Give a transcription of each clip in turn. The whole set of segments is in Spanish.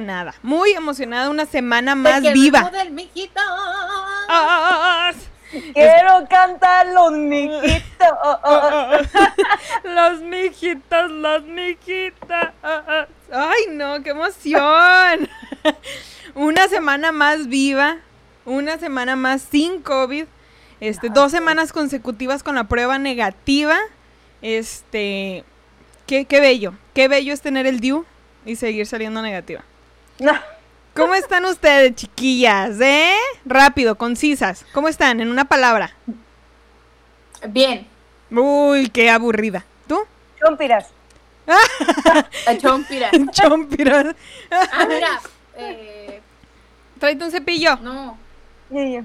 muy emocionada. Muy emocionada, una semana más De que viva. vengo del mijito. Ah, Quiero cantar los mijitos. los mijitos, los mijitas. Ay, no, qué emoción. Una semana más viva, una semana más sin COVID, este, dos semanas consecutivas con la prueba negativa. Este, qué, qué bello, qué bello es tener el DIU y seguir saliendo negativa. No. ¿Cómo están ustedes, chiquillas? ¿Eh? Rápido, concisas. ¿Cómo están? En una palabra. Bien. Uy, qué aburrida. ¿Tú? Chompiras. A chompira. Chompiras. Ah, mira. Eh, Tráete un cepillo. no. Y yo.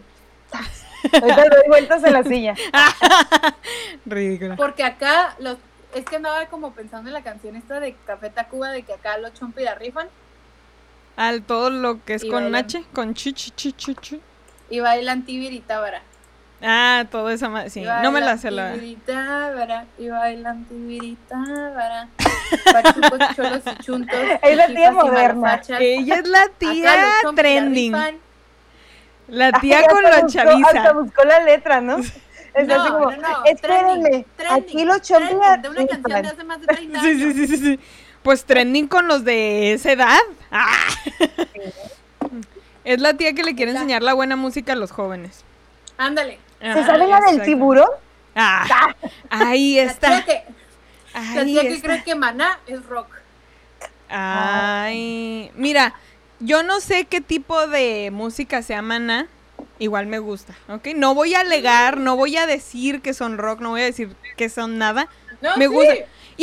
Ahorita le doy vueltas en la silla. Ridícula. Porque acá los. Es que andaba como pensando en la canción esta de Café Tacuba de que acá los chompira rifan Al todo lo que es Y con bailan. H, con chi, chi, chi, chi, chi. y bailan tibiritábara. Ah, todo esa ma- Sí, Y no me la bailan sé la. tibiritábara, Y bailan tibiritábara. Cholos y chuntos. Es la tía y moderna. Ella es la tía trending. La tía Ay, con la buscó- Hasta chaviza. buscó la letra, ¿no? Es No, así como, no, no, espérenme, trending, aquí los chompiras De una canción de hace más de 30 Sí, años. sí, sí, sí, sí. Pues trending con los de esa edad. Ah. Es la tía que le quiere enseñar la buena música a los jóvenes. Ándale. ¿Se sabe la del tiburón? Ah, ahí La está. tía que, la tía que está. cree que Maná es rock. Ay, mira, yo no sé qué tipo de música sea maná. Igual me gusta, ¿ok? No voy a alegar, no voy a decir que son rock, no voy a decir que son nada. No, Me sí. gusta.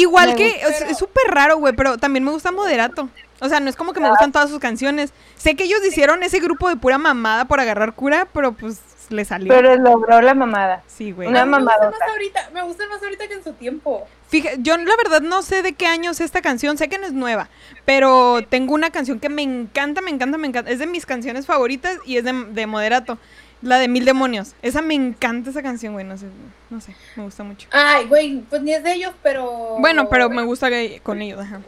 Igual Me que gusta. o sea, es súper raro, güey, pero también me gusta Moderato. O sea, no es como que me gustan todas sus canciones. Sé que ellos hicieron ese grupo de pura mamada por agarrar cura, pero pues le salió. Pero logró la mamada. sí, güey. Una A mí me gustan mamadota. más ahorita, me gustan más ahorita que en su tiempo. Fija- yo la verdad no sé de qué año es esta canción, sé que no es nueva, pero tengo una canción que me encanta, me encanta, me encanta. Es de mis canciones favoritas y es de, de Moderato, la de Mil Demonios. Esa me encanta esa canción, güey, no sé, no sé, me gusta mucho. Ay, güey, pues ni es de ellos, pero. Bueno, pero me gusta que- con ellos, ajá.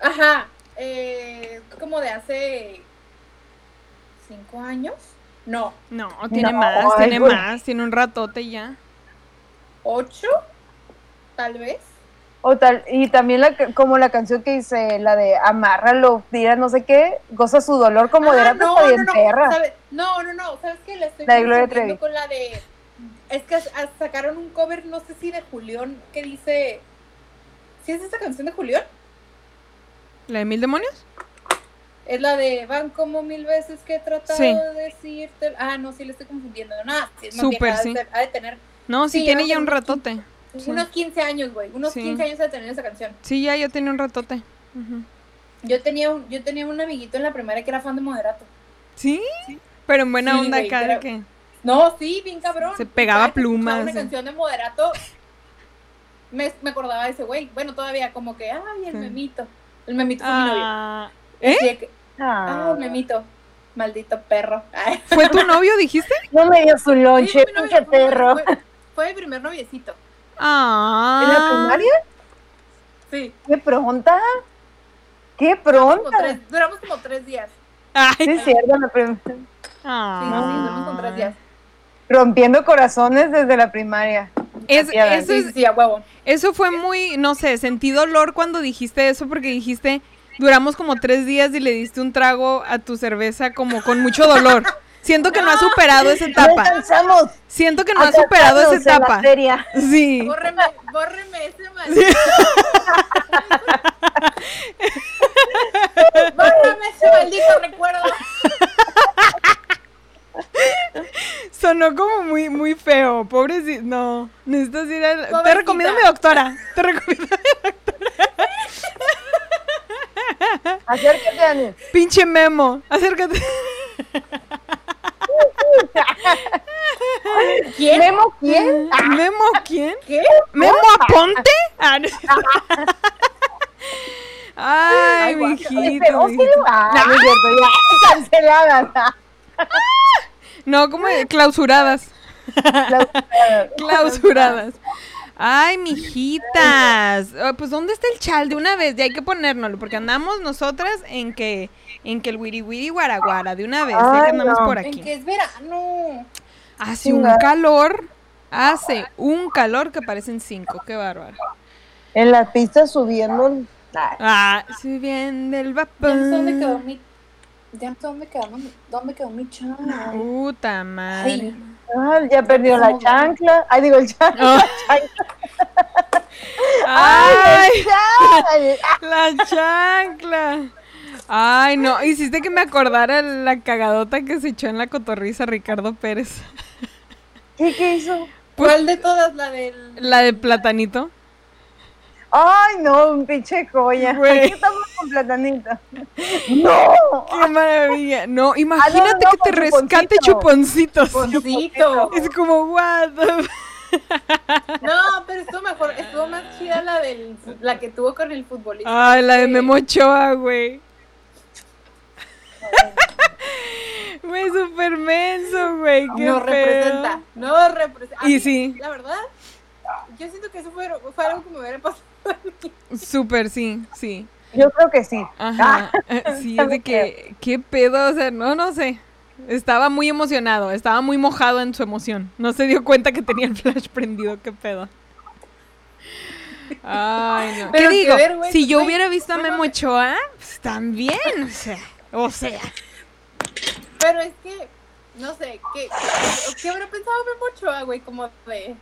Ajá. Eh, como de hace. ¿Cinco años? No, No, tiene No, más, ay, tiene güey. más, tiene un ratote ya. ¿ocho? Tal vez. O tal, y también la, como la canción que dice, la de amárralo, tira no sé qué, goza su dolor como de Ah, la no, no, no, perra. ¿sabe- no, no, no, ¿sabes qué? La estoy La de Gloria confundiendo Trevi. con la de... Es que sacaron un cover, no sé si de Julián, que dice... ¿Sí es esta canción de Julián? ¿La de Mil Demonios? Es la de van como mil veces que he tratado Sí. de decirte. Ah, no, sí le estoy confundiendo. No, sí, Súper, de sí. Ha de tener No, sí, Sí, tiene ya un ratote. Sí. unos 15 años, güey. Unos Sí. 15 años de tener esa canción. Sí, ya, ya tiene un ratote. Yo tenía un, yo tenía un amiguito en la primaria que era fan de Moderato. ¿Sí? Pero en buena Sí, onda güey, acá de pero- que... No, sí, bien cabrón. Se pegaba Cada plumas, Una sí. canción de Moderato. Me, me acordaba de ese güey. Bueno, todavía como que, ay, el Sí. memito. El memito fue mi novio. Ah, ¿Eh? que, Ah, el memito. Maldito perro. Ay. ¿Fue tu novio, dijiste? no me dio su Sí, lonche, novio, pinche fue perro. Fue, fue mi primer noviecito. Ah. ¿En la primaria? Sí. ¿Qué pronta? ¿Qué Como pronta? tres- duramos como tres días. Ay. Sí, es cierto, la Sí, sí, sí, Ah. duramos como tres días. rompiendo corazones desde la primaria. Es- eso, Sí, es- sí, sí, a huevo. eso fue muy, no sé, sentí dolor cuando dijiste eso porque dijiste, duramos como tres días y le diste un trago a tu cerveza como con mucho dolor. Siento que no has superado esa No etapa. Siento que no a has superado esa casarnos en la etapa. feria. Sí. Bórreme, bórreme ese maldito. bórreme ese maldito recuerdo. Sonó como muy, muy feo. Pobrecito. No. Necesitas ir al. Te recomiendo a mi doctora. Te recomiendo a mi Acércate, Ani. pinche Memo. Acércate. ¿Quién? ¿Memo quién? ¿Memo quién? ¿Qué? ¿Memo Aponte? Ah, no. Ay, guau, mijito. Ah, no es cierto, ya, canceladas. No, como clausuradas. Clausuradas. Clausuradas. Ay, mijitas. Ah, Pues ¿dónde está el chal de una vez? Ya hay que ponérnoslo, porque andamos nosotras en que en que el wiri wiri guaraguara de una vez, ya que Ay, andamos no. por En aquí. que es verano. Hace un calor, hace un calor que parecen cinco, qué bárbaro. En la pista subiendo. Ay, Ah, subiendo el Ya no sé dónde quedó vapor. mi. Ya no sé dónde quedó, mi- dónde quedó mi chal. Puta madre. Ay, ay, ya perdió la chancla. Ay, digo el chancla. Oh. Ay, Ay, la chancla. Ay, no, hiciste que me acordara la cagadota que se echó en la cotorriza Ricardo Pérez. ¿Qué, ¿Qué hizo? ¿Cuál de todas? La del. La de platanito. Ay, no, un pinche joya. Güey. Aquí estamos con platanita. ¡No! Qué maravilla. No, imagínate no, que te rescate chuponcito. chuponcitos. Poncito. Es como, what the- No, pero estuvo mejor. Estuvo más chida la del. La que tuvo con el futbolista. Ay, la de Memo Ochoa, güey. Güey, súper menso, güey. Qué No feo. representa. No representa. Y mí, sí. La verdad, yo siento que eso fue, fue algo que me hubiera pasado. Súper, sí, sí. Yo creo que sí. Ajá. eh, Sí, es de que, ¿qué pedo? O sea, no, no sé. Estaba muy emocionado, estaba muy mojado en su emoción. No se dio cuenta que tenía el flash prendido, qué pedo. Ay, no. Pero ¿Qué digo? si yo hubiera visto a Memo. Ochoa, pues también, o sea, o sea. Pero es que, no sé, ¿qué, qué habrá pensado Memo Ochoa, güey? Como de.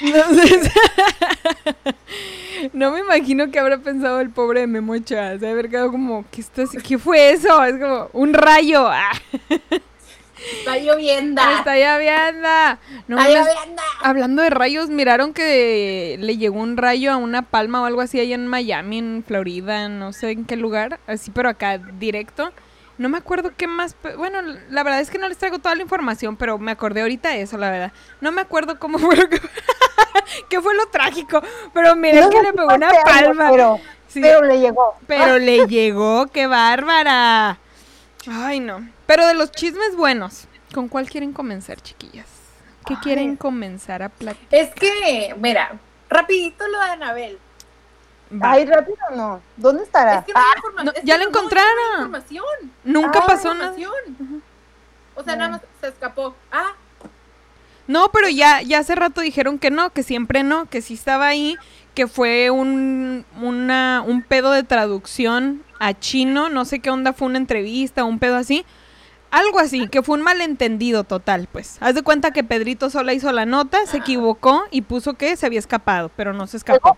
No, me imagino que habrá pensado el pobre de Memo Ochoa. Se haber quedado como, ¿qué, estás- ¿qué fue eso? Es como, un rayo. Ah, Está lloviendo. está lloviendo. No Está lloviendo. Hablando de rayos, miraron que le llegó un rayo a una palma o algo así allá en Miami, en Florida, no sé en qué lugar, así pero acá directo. No me acuerdo qué más, bueno, la verdad es que no les traigo toda la información, pero me acordé ahorita de eso, la verdad. No me acuerdo cómo fue lo que qué fue lo trágico, pero miré No que le pegó una palma. Pero, Sí, pero le llegó. pero le llegó, qué bárbara. Ay, no. Pero de los chismes buenos, ¿con cuál quieren comenzar, chiquillas? ¿Qué Ay. quieren comenzar a platicar? Es que, mira, rapidito lo de Anabel. Va. Ay, rápido no. ¿Dónde estará? Es que no hay ya que la no encontraron. información. Nunca Ah, pasó nada. O sea, nada más se escapó. Ah, No, pero ya, ya hace rato dijeron que no, que siempre no, que sí estaba ahí, que fue un, una, un pedo de traducción a chino, no sé qué onda, fue una entrevista, un pedo así. Algo así, que fue un malentendido total, pues. Haz de cuenta que Pedrito sola hizo la nota, se equivocó y puso que se había escapado, pero no se escapó.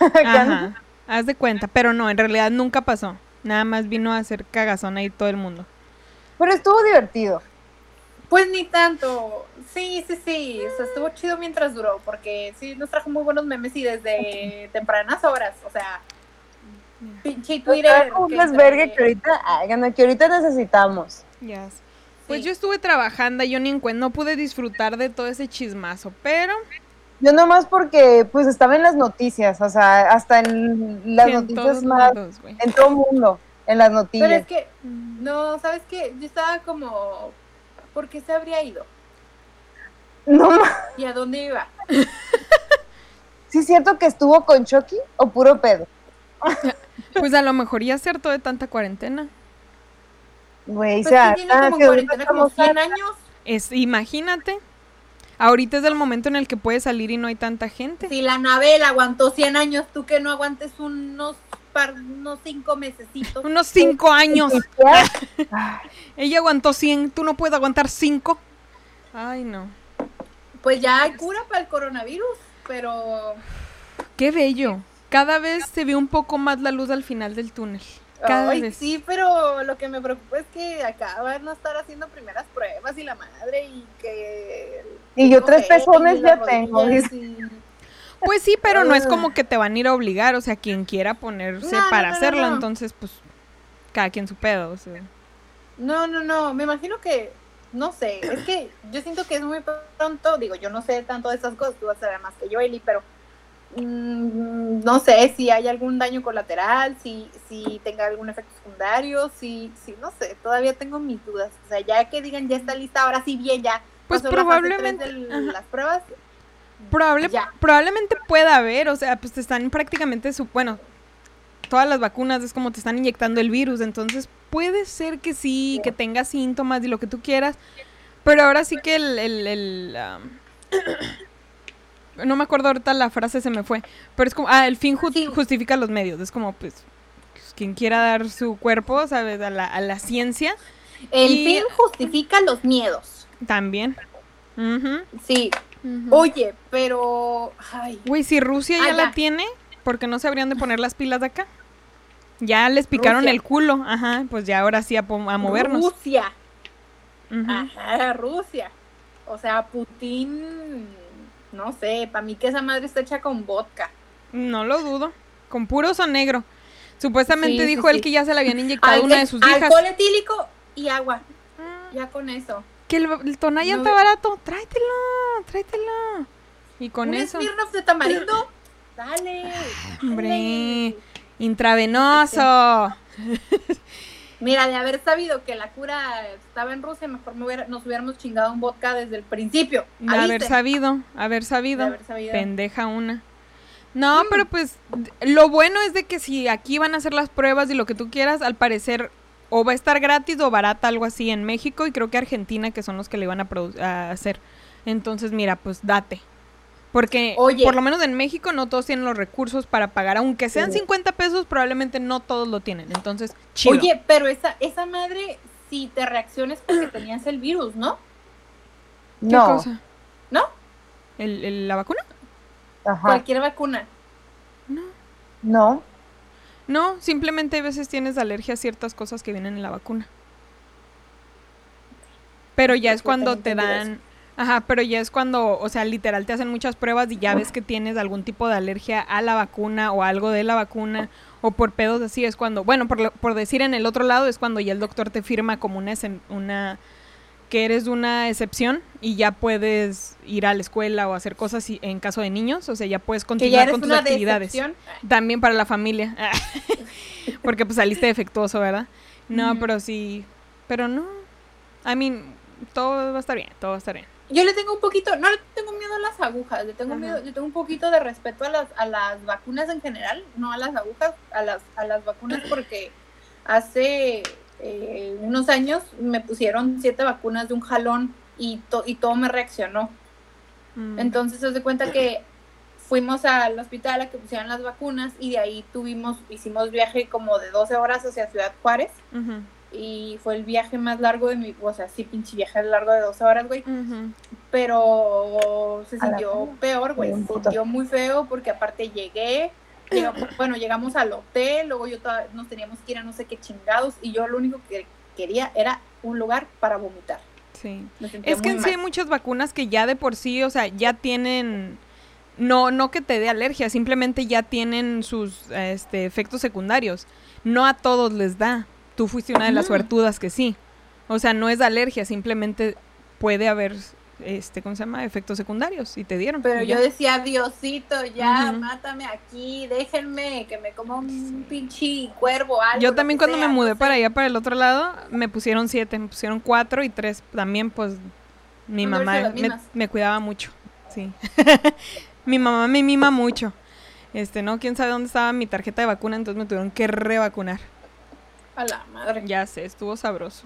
Ajá. Haz de cuenta, pero no, en realidad nunca pasó. Nada más vino a hacer cagazón ahí todo el mundo. Pero estuvo divertido. pues ni tanto. Sí, sí, sí. O sea, estuvo chido mientras duró. Porque sí, nos trajo muy buenos memes y desde tempranas horas. O sea, pinche Twitter. un desvergue que ahorita, ay, no, que ahorita necesitamos. Ya. Pues Sí. yo estuve trabajando, yo ni en cuenta, no pude disfrutar de todo ese chismazo, pero Yo nomás porque pues estaba en las noticias, o sea, hasta en las sí, en noticias más, en todo el mundo, en las Pero noticias. es que, no, ¿sabes qué? Yo estaba como, ¿por qué se habría ido? No ¿Y a dónde iba? ¿Sí es cierto que estuvo con Chucky o puro pedo? Pues a lo mejor ya acertó de tanta cuarentena. Güey, Pues o sea, que tiene como cuarentena como estamos 100 años. Es, imagínate. Ahorita es el momento en el que puedes salir y no hay tanta gente. Si la Anabel aguantó 100 años, tú que no aguantes unos par, unos 5 mesecitos. Unos cinco años. Ya. Ay, Ella aguantó 100, tú no puedes aguantar cinco. Ay, no. Pues ya hay cura para el coronavirus, pero Qué bello. Cada vez se ve un poco más la luz al final del túnel. Cada Ay, vez. sí, pero lo que me preocupa es que acá van a estar haciendo primeras pruebas y la madre y que... Y yo tres pezones ya tengo. y- Pues sí, pero no es como que te van a ir a obligar, o sea, quien quiera ponerse No, para no, no, hacerlo, no. entonces pues cada quien su pedo, o sea. No, no, no, me imagino que, no sé, es que yo siento que es muy pronto, digo, yo no sé tanto de esas cosas, tú vas a saber más que yo, Eli, pero mm, no sé si hay algún daño colateral, si, si tenga algún efecto secundario, si, si, no sé, todavía tengo mis dudas, o sea, ya que digan ya está lista, ahora sí bien, ya. Pues la probablemente, las pruebas, Probable, Ya. Probablemente pueda haber, o sea, pues te están prácticamente, su, bueno, todas las vacunas es como te están inyectando el virus, entonces puede ser que sí, que tengas síntomas y lo que tú quieras, pero ahora sí que el... el- el, am, no me acuerdo ahorita la frase, se me fue, pero es como, ah, el fin ju- Sí. justifica los medios, es como, pues, pues, quien quiera dar su cuerpo, ¿sabes? A la, a la ciencia, El Y- fin justifica los miedos. también. Sí. Oye, pero. Güey, si Rusia ya Ah, la ya. tiene, ¿por qué no se habrían de poner las pilas de acá? Ya les picaron Rusia. el culo, ajá, pues ya ahora sí a, a movernos. Rusia. Ajá, Rusia. O sea, Putin. No sé, para mí que esa madre está hecha con vodka. No lo dudo. Con puro o negro. Supuestamente Sí, sí, dijo él sí. que ya se le habían inyectado Al- una de sus hijas. Alcohol etílico y agua. Ah, Ya con eso. Que el, el Tonayan No está barato. Tráetelo, tráetelo. Y con ¿Un eso, Smirnoff de tamarindo? Dale. hombre, dale. intravenoso. Mira, de haber sabido que la cura estaba en Rusia, mejor me hubiera- nos hubiéramos chingado un vodka desde el principio. De haber sabido, haber De sabido. haber sabido. Pendeja una. No, pero pues lo bueno es de que si aquí van a hacer las pruebas y lo que tú quieras, al parecer o va a estar gratis o barata, algo así en México y creo que Argentina, que son los que le van a, a hacer. Entonces, mira, pues date. Porque Oye. por lo menos en México no todos tienen los recursos para pagar, aunque sean Sí. 50 pesos, probablemente no todos lo tienen. Entonces, chido. Oye, pero esa, esa madre, si te reacciones porque tenías el virus, ¿no? ¿Qué No. cosa? ¿No? ¿El- el- ¿La vacuna? Ajá. Cualquier vacuna. No. No. No, simplemente a veces tienes alergia a ciertas cosas que vienen en la vacuna. Pero ya es cuando te dan... Ajá, pero ya es cuando, o sea, literal te hacen muchas pruebas y ya ves que tienes algún tipo de alergia a la vacuna o algo de la vacuna o por pedos así es cuando, bueno, por, lo- por decir en el otro lado es cuando ya el doctor te firma como una, una que eres una excepción y ya puedes ir a la escuela o hacer cosas y- en caso de niños, o sea, ya puedes ya continuar con tus una actividades. decepción. También para la familia. Porque pues saliste defectuoso, ¿verdad? No, pero sí. Pero no. I mean, todo va a estar bien, todo va a estar bien. Yo le tengo un poquito, no le tengo miedo a las agujas, le tengo Ajá. miedo, le tengo un poquito de respeto a las, a las vacunas en general, no a las agujas, a las, a las vacunas porque hace eh, unos años me pusieron siete vacunas de un jalón y, to- y todo me reaccionó. Mm. Entonces, se de cuenta que fuimos al hospital a que pusieran las vacunas y de ahí tuvimos, hicimos viaje como de 12 horas hacia Ciudad Juárez y fue el viaje más largo de mi, o sea, sí, pinche viaje largo de 12 horas, güey, pero se sintió peor, güey, se sintió muy feo porque aparte llegué, llegamos- bueno, llegamos al hotel, luego yo toda- nos teníamos que ir a no sé qué chingados y yo lo único que quería era un lugar para vomitar. Sí. Es que en sí hay muchas vacunas que ya de por sí, o sea, ya tienen. No, no que te dé alergia, simplemente ya tienen sus este, efectos secundarios. No a todos les da. Tú fuiste una de las suertudas que sí. O sea, no es alergia, simplemente puede haber, este, ¿cómo se llama? Efectos secundarios y te dieron. Pero yo ya. decía, Diosito, ya, mátame aquí, déjenme que me coma un pinche cuervo, algo. Yo también cuando sea, me mudé no sé. para allá, para el otro lado, me pusieron siete, me pusieron cuatro y tres. También, pues, mi mamá me cuidaba mucho, sí. mi mamá me mima mucho. Este, no, quién sabe dónde estaba mi tarjeta de vacuna, entonces me tuvieron que revacunar. A la madre. Ya sé, estuvo sabroso.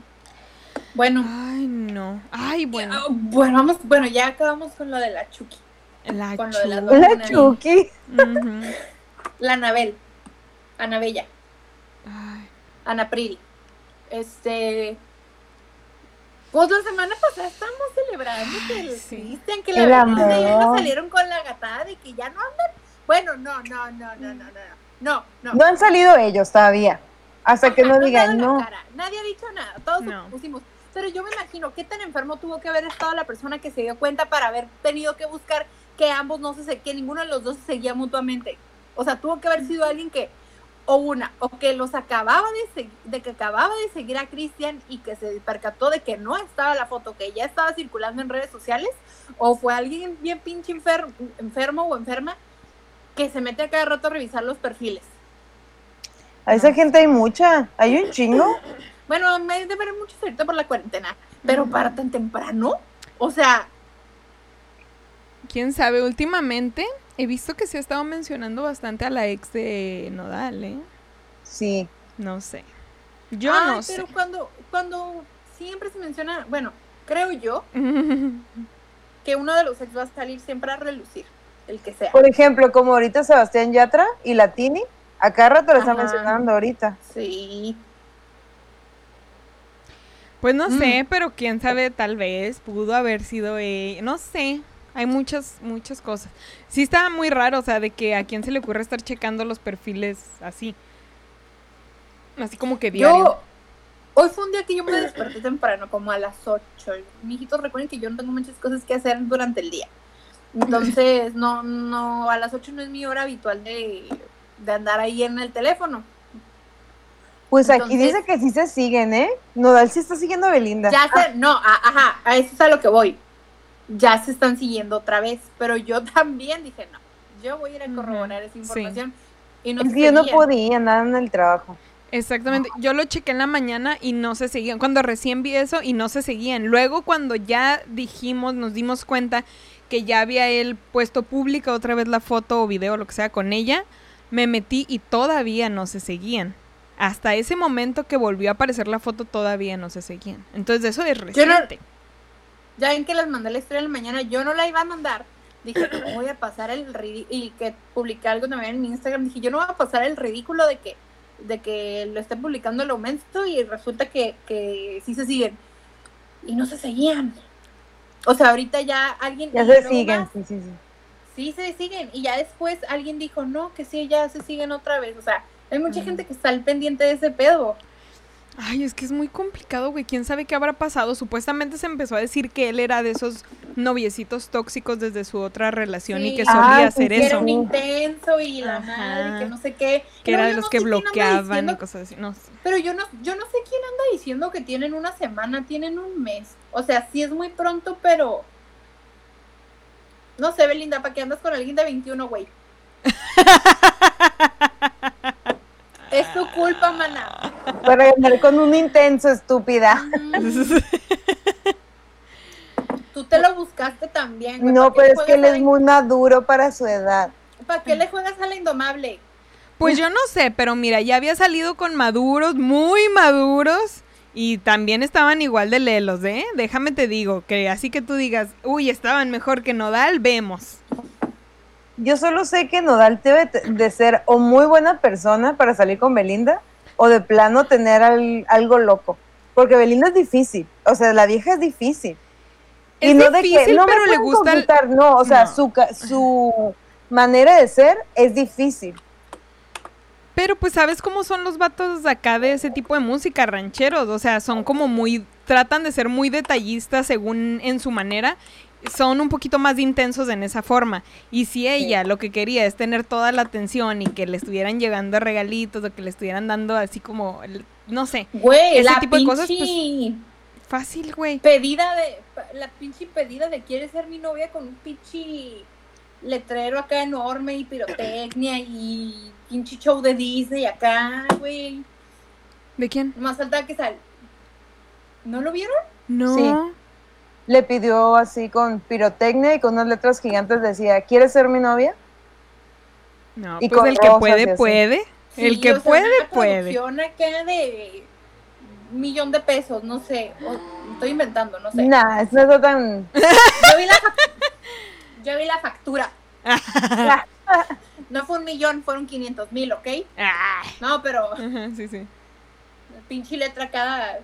Bueno. Ay, no. Ay, bueno. Ah, bueno, vamos, bueno, ya acabamos con lo de la Chucky. La, con lo de la Chucky. La Anabel. Anabella. Ay. Ana Priri. Este. Pues la semana pasada estamos celebrando que sí. Que la verdad ellos salieron con la gatada de que ya no andan. Bueno, no, no, no, no, no, no. No, no. No han salido ellos todavía. Hasta que no digan no. cara. Nadie ha dicho nada, todos No. pusimos. Pero yo me imagino qué tan enfermo tuvo que haber estado la persona que se dio cuenta para haber tenido que buscar que ambos no se, que ninguno de los dos se seguía mutuamente. O sea, tuvo que haber sido alguien que, o una, o que los acababa de, de que acababa de seguir a Cristian y que se percató de que no estaba la foto, que ya estaba circulando en redes sociales, o fue alguien bien pinche enfer- enfermo o enferma que se mete a cada rato a revisar los perfiles. A esa gente hay mucha. Hay un chingo. Bueno, me de ver mucho ahorita por la cuarentena, pero para tan temprano, o sea, Quién sabe, últimamente he visto que se ha estado mencionando bastante a la ex de Nodal, ¿eh? Sí. No sé. Yo Ay, no sé. pero cuando, cuando siempre se menciona, bueno, creo yo que uno de los ex va a salir siempre a relucir, el que sea. Por ejemplo, como ahorita Sebastián Yatra y Latini, a cada rato lo están mencionando ahorita. Sí. Pues no Mm. sé, pero quién sabe, tal vez pudo haber sido ella. No sé. Hay muchas, muchas cosas. Sí estaba muy raro, o sea, de que a quién se le ocurre estar checando los perfiles así. Así como que diario. Yo, hoy fue un día que yo me desperté temprano, como a las 8. Mijitos, recuerden que yo no tengo muchas cosas que hacer durante el día. Entonces, no, no, a las 8 no es mi hora habitual de, de andar ahí en el teléfono. Pues aquí dice que sí se siguen, ¿eh? Nodal sí está siguiendo a Belinda. Ya se, no, a- ajá, a eso es a lo que voy. Ya se están siguiendo otra vez, pero yo también dije, no, yo voy a ir a corroborar esa sí. información. Y no es que yo no podía andar en el trabajo. Exactamente. Yo lo chequé en la mañana y no se seguían. Cuando recién vi eso y no se seguían. Luego cuando ya dijimos, nos dimos cuenta que ya había él puesto pública otra vez la foto o video o lo que sea con ella, me metí y todavía no se seguían. Hasta ese momento que volvió a aparecer la foto todavía no se seguían. Entonces eso es no- reciente. Ya ven que les mandé la historia en la mañana, yo no la iba a mandar. Dije, no voy a pasar el ridículo. Y que publiqué algo también en mi Instagram. Dije, yo no voy a pasar el ridículo de que de que lo esté publicando el aumento y resulta que, que sí se siguen. Y no se seguían. O sea, ahorita ya alguien. Ya se siguen, más, sí, sí, sí. Sí se siguen. Y ya después alguien dijo, no, que sí, ya se siguen otra vez. O sea, hay mucha Mm. gente que está al pendiente de ese pedo. Ay, es que es muy complicado, güey. ¿Quién sabe qué habrá pasado? Supuestamente se empezó a decir que él era de esos noviecitos tóxicos desde su otra relación y que solía hacer Que era eso. un intenso y la Ajá. madre, que no sé qué. Que No, era de los no que bloqueaban y cosas así. No sé. Pero yo no, yo no sé quién anda diciendo que tienen una semana, tienen un mes. O sea, sí es muy pronto, pero. No sé, Belinda, ¿para qué andas con alguien de 21, güey? es tu culpa, mana. Para andar con un intenso, estúpida. Mm, Tú te lo buscaste también, güey. No, ¿Para qué pero es que él es muy maduro para su edad. ¿Para qué le juegas a la indomable? Pues yo no sé, pero mira, ya había salido con maduros, muy maduros, y también estaban igual de lelos, ¿eh? Déjame te digo, que así que tú digas, uy, estaban mejor que Nodal, vemos. Yo solo sé que Nodal debe de ser o muy buena persona para salir con Belinda o de plano tener al- algo loco. Porque Belinda es difícil. O sea, la vieja es difícil. Es difícil, no me pero le gusta el- conquistar", No, o sea, No. su, su manera de ser es difícil. Pero pues sabes cómo son los vatos de acá de ese tipo de música, rancheros, o sea, son como muy, tratan de ser muy detallistas según en su manera, son un poquito más intensos en esa forma. Y si ella lo que quería es tener toda la atención y que le estuvieran llegando regalitos o que le estuvieran dando así como, no sé, Güey, Ese la tipo de cosas, pues, fácil, güey. pedida de. La pinche pedida de quiere ser mi novia con un pinche letrero acá enorme y pirotecnia y pinche show de Disney acá, güey. ¿De quién? Más falta que sal. ¿No lo vieron? No. Sí. Le pidió así con pirotecnia y con unas letras gigantes decía, ¿quieres ser mi novia? No, Y pues con el que puede, puede. el que o sea, puede, una puede. acá de millón de pesos, no sé. o- estoy inventando, no sé. Nah, es no está tan... Yo vi la, yo vi la factura. No fue un millón, fueron 500 mil, ¿ok? Ay. No, pero Ajá, sí, sí. pinche letra cada.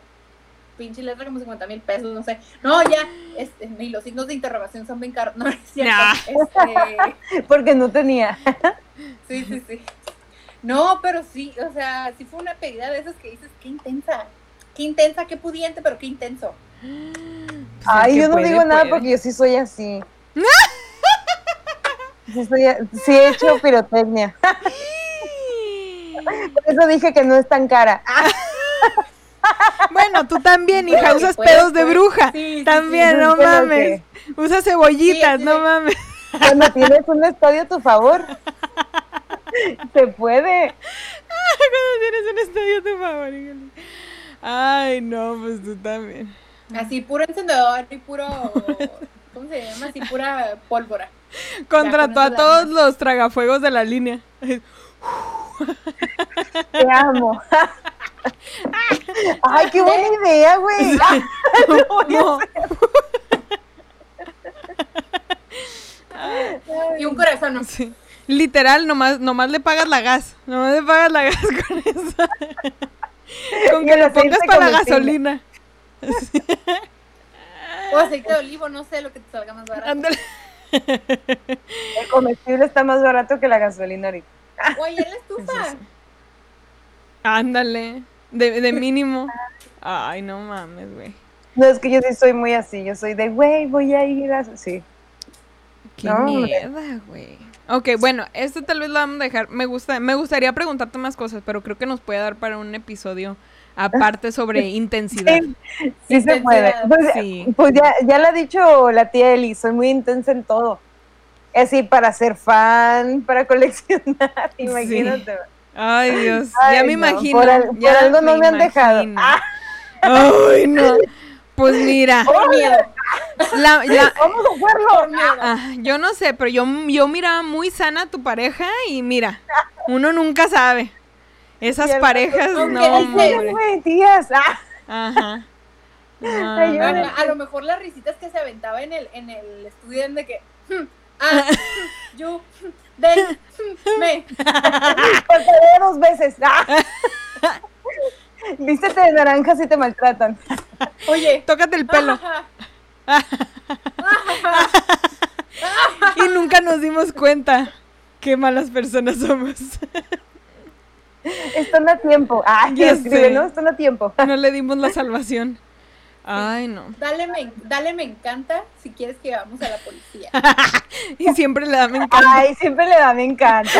Pinche letra como 50 mil pesos, no sé. No, ya, este, y los signos de interrogación son bien caros. No, es cierto. Nah. Este, Porque no tenía. sí, sí, sí. No, pero sí, o sea, sí fue una pedida de esas que dices, qué intensa. Qué intensa, qué pudiente, pero qué intenso. Pues Ay, yo no puede, digo nada puede. porque yo sí soy así. Sí, soy a- sí he hecho pirotecnia. Por eso dije que no es tan cara. Bueno, tú también, hija, usas puede, pedos de puede. bruja. Sí, También, sí, no sí, mames. Usas cebollitas, Sí, no mames. Cuando tienes un estadio a tu favor. Se puede. Cuando tienes un estadio a tu favor, híjole. Ay, no, pues tú también. Así, puro encendedor y puro. ¿Cómo se llama? Así pura pólvora. Contrató con a todos armas. los tragafuegos de la línea. Te amo. Ay, qué buena idea, güey. Ah, No. Y un corazón. ¿no? Sí. Literal, nomás, nomás le pagas la gas. Nomás le pagas la gas con eso. con que lo pongas para la gasolina. O aceite de olivo, no sé lo que te salga más barato. Ándale. El comestible está más barato que la gasolina ahorita. Oye, la estufa. Ándale. De, de mínimo. Ay, no mames, güey. No, es que yo sí soy muy así. Yo soy de, güey, voy a ir a... Sí. Qué No, mierda, güey. Ok, bueno, esto tal vez lo vamos a dejar. Me gusta, me gustaría preguntarte más cosas, pero creo que nos puede dar para un episodio aparte sobre intensidad. Sí, sí se puede. Pues, Sí. pues ya, ya lo ha dicho la tía Eli, soy muy intensa en todo. Así para ser fan, para coleccionar, imagínate. Ay, Dios. Ay, ya me no, imagino. por al- por ya algo no me han dejado. Ah. Ay, no. Pues mira, miedo. la- la- Vamos a miedo. ah, yo no sé, pero yo, yo miraba muy sana a tu pareja y mira, uno nunca sabe. Esas parejas, no, hombre. Güey, tías. Ah, Ajá. No, A, no. lo mejor las risitas que se aventaba en el, en el estudio de que. hmm, ah, hmm, you, hmm, hmm, me. parpadea dos veces. Ah. Vístete de naranja si te maltratan. Oye. Tócate el pelo. ajá, Y nunca nos dimos cuenta qué malas personas somos. Están a tiempo. Ah, Ya ya escribe. ¿no? Están a tiempo. No le dimos la salvación. Ay, no. Dale me, dale me encanta si quieres que vamos a la policía. Y siempre le da me encanta. Ay, siempre le da, me encanta.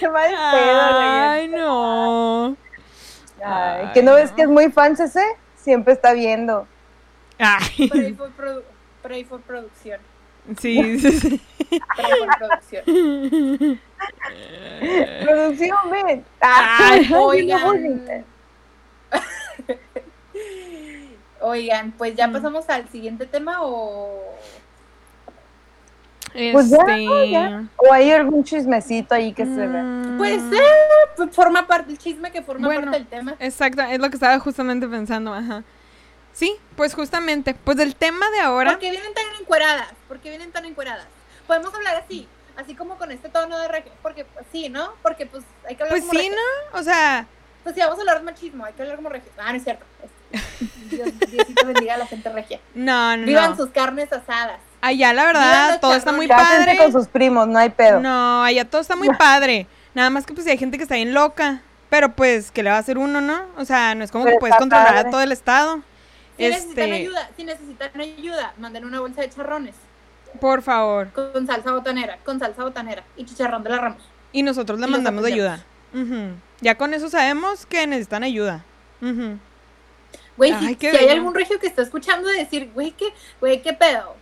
Qué mal pedo. Ay, no. Ay, que no ves que es muy fan ese, siempre está viendo. Ay, Pray for, produ- pray for producción. Sí, sí, sí. Producción. Producción, ven. Ay, no, Oigan. Oigan, pues ya pasamos al siguiente tema o. Pues ya, Este, ¿no? Ya. O hay algún chismecito ahí que se ve. mm, Pues eh, forma parte del chisme que forma Bueno. parte del tema. Exacto, es lo que estaba justamente pensando, ajá. Sí, pues justamente, pues del tema de ahora. ¿Por qué vienen tan encueradas? ¿Por qué vienen tan encueradas? Podemos hablar así, así como con este tono de reggae, porque pues, sí, ¿no? Porque pues hay que hablar Pues como sí, reggae. ¿no? O sea, Pues sí, vamos a hablar de machismo, hay que hablar como reggae. Ah, no es cierto. Dios, Diosito bendiga a la gente regia. no, no. Vivan no. sus carnes asadas. Allá la verdad, todo está muy padre. con sus primos, no hay pedo. No, allá todo está muy padre. Nada más que pues hay gente que está bien loca. Pero pues, ¿qué le va a hacer uno, no? O sea, no es como Pero que puedes controlar a todo el estado. Si necesitan Este, ayuda, si necesitan ayuda, manden una bolsa de charrones por favor. con salsa botanera, con salsa botanera y chicharrón de la Ramos. Y nosotros le mandamos ayuda. Ya con eso sabemos que necesitan ayuda. Ujú. Güey, Ay, si, hay algún regio que está escuchando decir, güey, ¿qué, güey, qué pedo?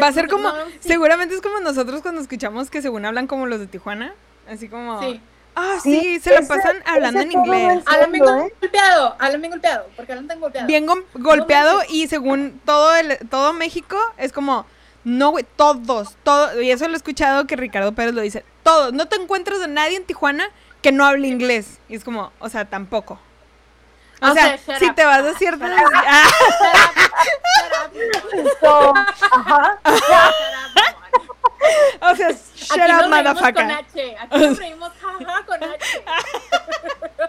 Va a ser como, no, sí, seguramente es como nosotros cuando escuchamos que según hablan como los de Tijuana. Así como, sí. Ah, sí, se la pasan hablando en inglés. Hablan bien ¿eh? golpeado, hablan bien golpeado, porque hablan tan golpeado. Bien gol- golpeado y según todo el, todo México es como, no, güey, todos, todo, y eso lo he escuchado que Ricardo Pérez lo dice, todos, no te encuentras a nadie en Tijuana que no hable inglés. Y es como, o sea, tampoco. O sea, si up. te vas a ciertas... Ah, ajá. o sea, shut Aquí up, nos reímos con motherfucker. H, aquí nos reímos jaja con H.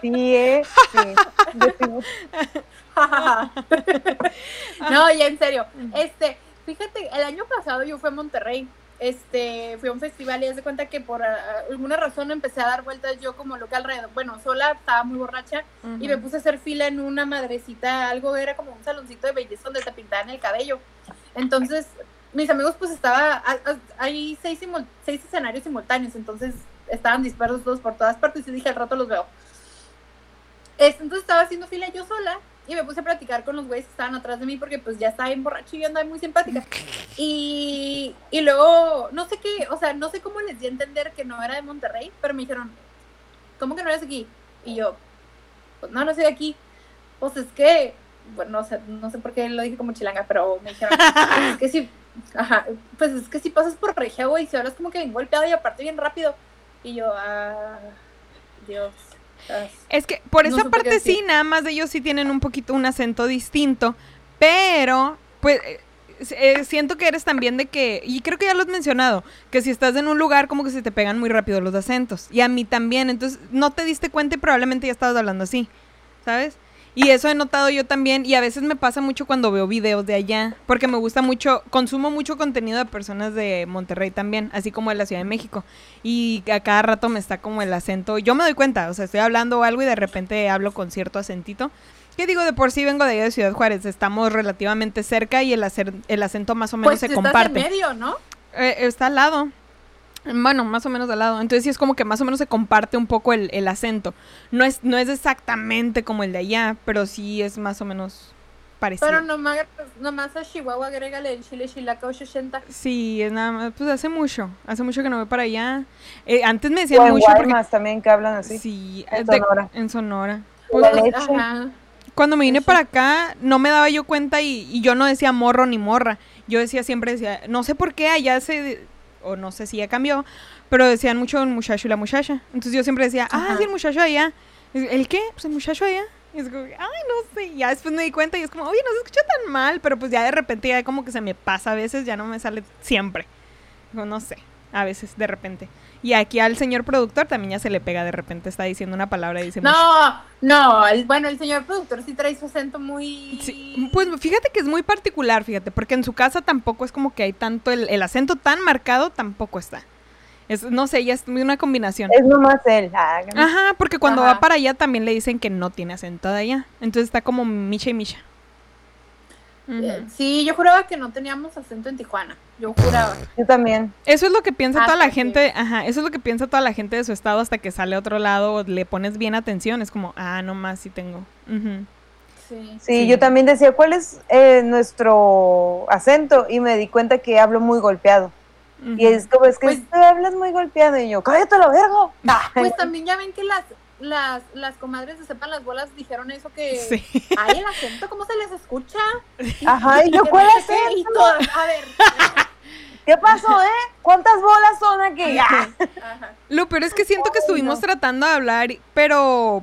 Sí, eh. No, ya en serio. Este, fíjate, el año pasado yo fui a Monterrey. Este, fui a un festival y haz de cuenta que por ah, alguna razón empecé a dar vueltas yo como loca alrededor. Bueno, sola, estaba muy borracha y me puse a hacer fila en una madrecita, algo era como un saloncito de belleza donde te pintaban el cabello. Entonces, mis amigos pues estaba, hay seis, simul- seis escenarios simultáneos, entonces estaban dispersos todos por todas partes y dije al rato los veo. Entonces estaba haciendo fila yo sola y me puse a platicar con los güeyes que estaban atrás de mí porque pues ya estaba bien borracho y yo andaba muy simpática. Y, y luego, no sé qué, o sea, no sé cómo les di a entender que no era de Monterrey, pero me dijeron, ¿cómo que no eres aquí? Y yo, pues no, no soy de aquí. Pues es que bueno, no sé, no sé por qué lo dije como chilanga, pero me dijeron, "Pues es que si, ajá, pues es que si pasas por regia, güey, si hablas como que bien golpeado y aparte bien rápido. Y yo, ah, Dios. ah, Es que por No esa parte sí, nada más de ellos sí tienen un poquito un acento distinto, pero pues eh, eh, siento que eres también de que, y creo que ya lo has mencionado, que si estás en un lugar como que se te pegan muy rápido los acentos, y a mí también, entonces no te diste cuenta y probablemente ya estabas hablando así, ¿sabes? Y eso he notado yo también, y a veces me pasa mucho cuando veo videos de allá, porque me gusta mucho, consumo mucho contenido de personas de Monterrey también, así como de la Ciudad de México, y a cada rato me está como el acento, yo me doy cuenta, o sea, estoy hablando algo y de repente hablo con cierto acentito, que digo, de por sí vengo de allá de Ciudad Juárez, estamos relativamente cerca y el, acer- el acento más o menos Pues se estás en comparte. medio, ¿no? Eh, está al lado. Bueno, más o menos al lado. Entonces sí es como que más o menos se comparte un poco el, el acento. No es, no es exactamente como el de allá, pero sí es más o menos parecido. Pero nomás, nomás a Chihuahua agrégale el chile chilaca 80. Sí, es nada más, pues hace mucho, hace mucho que no voy para allá. Eh, antes me O decían en mucho porque... También que hablan así. Sí, En de- Sonora. en Sonora. La Pues, leche. Ajá. cuando me vine Eso. para acá, no me daba yo cuenta y, y yo no decía morro ni morra. Yo decía siempre, decía, no sé por qué allá se, o no sé si ya cambió, pero decían mucho el muchacho y la muchacha. Entonces yo siempre decía, ah, Ajá. sí, el muchacho allá. ¿El qué? Pues el muchacho allá. Y es como, ay, no sé. Y ya después me di cuenta y es como, oye, no se escucha tan mal, pero pues ya de repente ya como que se me pasa a veces, ya no me sale siempre. Digo, no sé, a veces, de repente. Y aquí al señor productor también ya se le pega, de repente está diciendo una palabra y dice mucho. No, no, el, bueno, el señor productor sí trae su acento muy... Sí, pues fíjate que es muy particular, fíjate, porque en su casa tampoco es como que hay tanto el, el acento tan marcado, tampoco está. Es, no sé, ya es una combinación. Es nomás él. Ah, Ajá, porque cuando Ajá. va para allá también le dicen que no tiene acento de allá. Entonces está como Micha y Micha. Eh, Sí, yo juraba que no teníamos acento en Tijuana. Yo juraba. Yo también. Eso es lo que piensa toda la que- gente, ajá, eso es lo que piensa toda la gente de su estado hasta que sale a otro lado, le pones bien atención, es como, ah, no más, sí tengo. Sí. Sí, Sí. yo también decía, ¿cuál es eh, nuestro acento? Y me di cuenta que hablo muy golpeado. Y es como, es que Pues- tú hablas muy golpeado. Y yo, cállate la verga. Ah, Pues también ya ven que las, las, las comadres de Sepan las Bolas dijeron eso que... Sí. Ay, el acento, ¿cómo se les escucha? Ajá, y yo, ¿cuál acento? y a ver. ¿Qué pasó, eh? ¿Cuántas bolas son aquí? Ajá. Lo peor es que siento que estuvimos no. tratando de hablar, pero.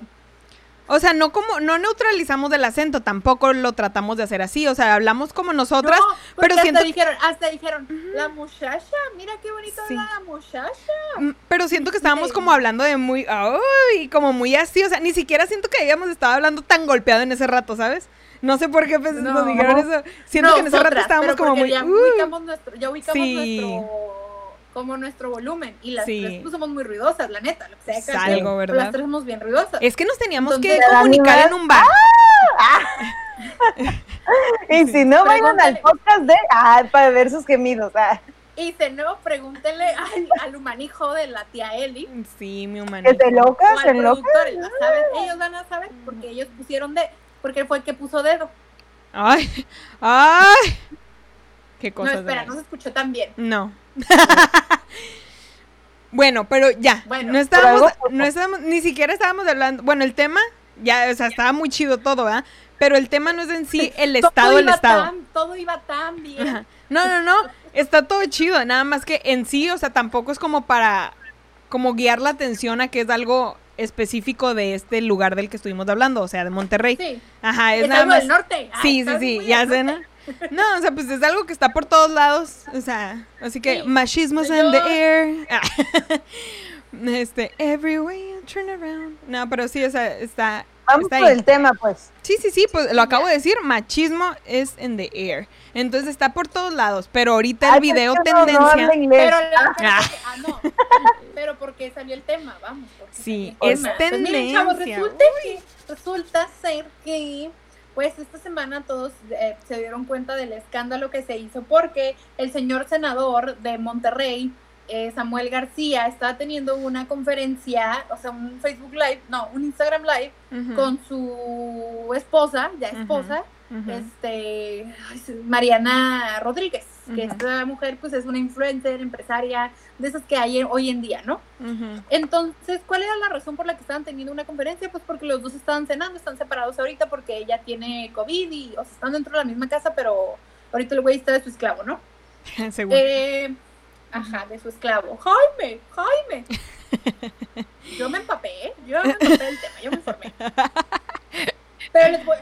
O sea, no como, no neutralizamos el acento, tampoco lo tratamos de hacer así. O sea, hablamos como nosotras, No, pero hasta siento, dijeron, hasta dijeron, la muchacha, mira qué bonito Sí. habla la muchacha. mm, pero siento que estábamos Sí. como hablando de muy, ay, como muy así. O sea, ni siquiera siento que habíamos estado hablando tan golpeado en ese rato, ¿sabes? No sé por qué pues, No. nos dijeron eso. Siento que en ese rato estábamos pero como muy. Ya "Uh". ubicamos nuestro, ya ubicamos Sí. nuestro como nuestro volumen y las Sí. tres pues, somos muy ruidosas, la neta, lo que sea que Salgo, pero ¿verdad? Las tres somos bien ruidosas. Es que nos teníamos que comunicar en un bar. Y si no, vayan al podcast de. Ah, para ver sus gemidos. Ah, Y si no, pregúntele al, al humanijo de la tía Eli Sí, mi que humanito. se o locas, al se locas. productor, ellos saben, ellos van a saber porque ellos pusieron de, porque él fue el que puso dedo. Ay, ay. Qué No, cosas. de espera, no se escuchó tan bien. No. bueno, pero ya. Bueno, no estábamos, no estábamos, ni siquiera estábamos hablando. Bueno, el tema, ya, o sea, estaba muy chido todo, ¿verdad? Pero el tema no es en sí el estado, el iba estado. tan- todo iba tan bien. Ajá. No, no, no. Está todo chido. Nada más que en sí, o sea, tampoco es como para como guiar la atención a que es algo específico de este lugar del que estuvimos hablando, o sea, de Monterrey. Sí, Ajá, es es nada algo más. del norte. Sí, sí, sí, ya sé. ¿no? No, o sea, pues es algo que está por todos lados, o sea, así que Sí. machismos Yo- in the air. Ah. Este, everywhere you turn around. No, pero sí, o sea, está, Vamos está por ahí. el tema, pues. Sí, sí, sí, pues lo acabo de decir, machismo es in the air. Entonces está por todos lados, pero ahorita el video no, no tendencia. inglés. Pero, la- Ah. ah, no. Pero porque salió el tema, vamos. porque Sí, es tema. Pues miren, chavos, tendencia. resulta, que, resulta ser que, pues esta semana todos eh, se dieron cuenta del escándalo que se hizo porque el señor senador de Monterrey, eh, Samuel García, estaba teniendo una conferencia, o sea, un Facebook Live, no, un Instagram Live con su esposa, ya esposa, este, Mariana Rodríguez, que Ujú. esta mujer pues es una influencer, empresaria, de esas que hay hoy en día, ¿no? Entonces, ¿cuál era la razón por la que estaban teniendo una conferencia? Pues porque los dos estaban cenando, están separados ahorita porque ella tiene COVID y, o sea, están dentro de la misma casa, pero ahorita el güey está de su esclavo, ¿no? Seguro. Eh, ajá, de su esclavo. Jaime, Jaime. Yo me empapé, yo me empapé del tema, yo me informé. Pero les voy,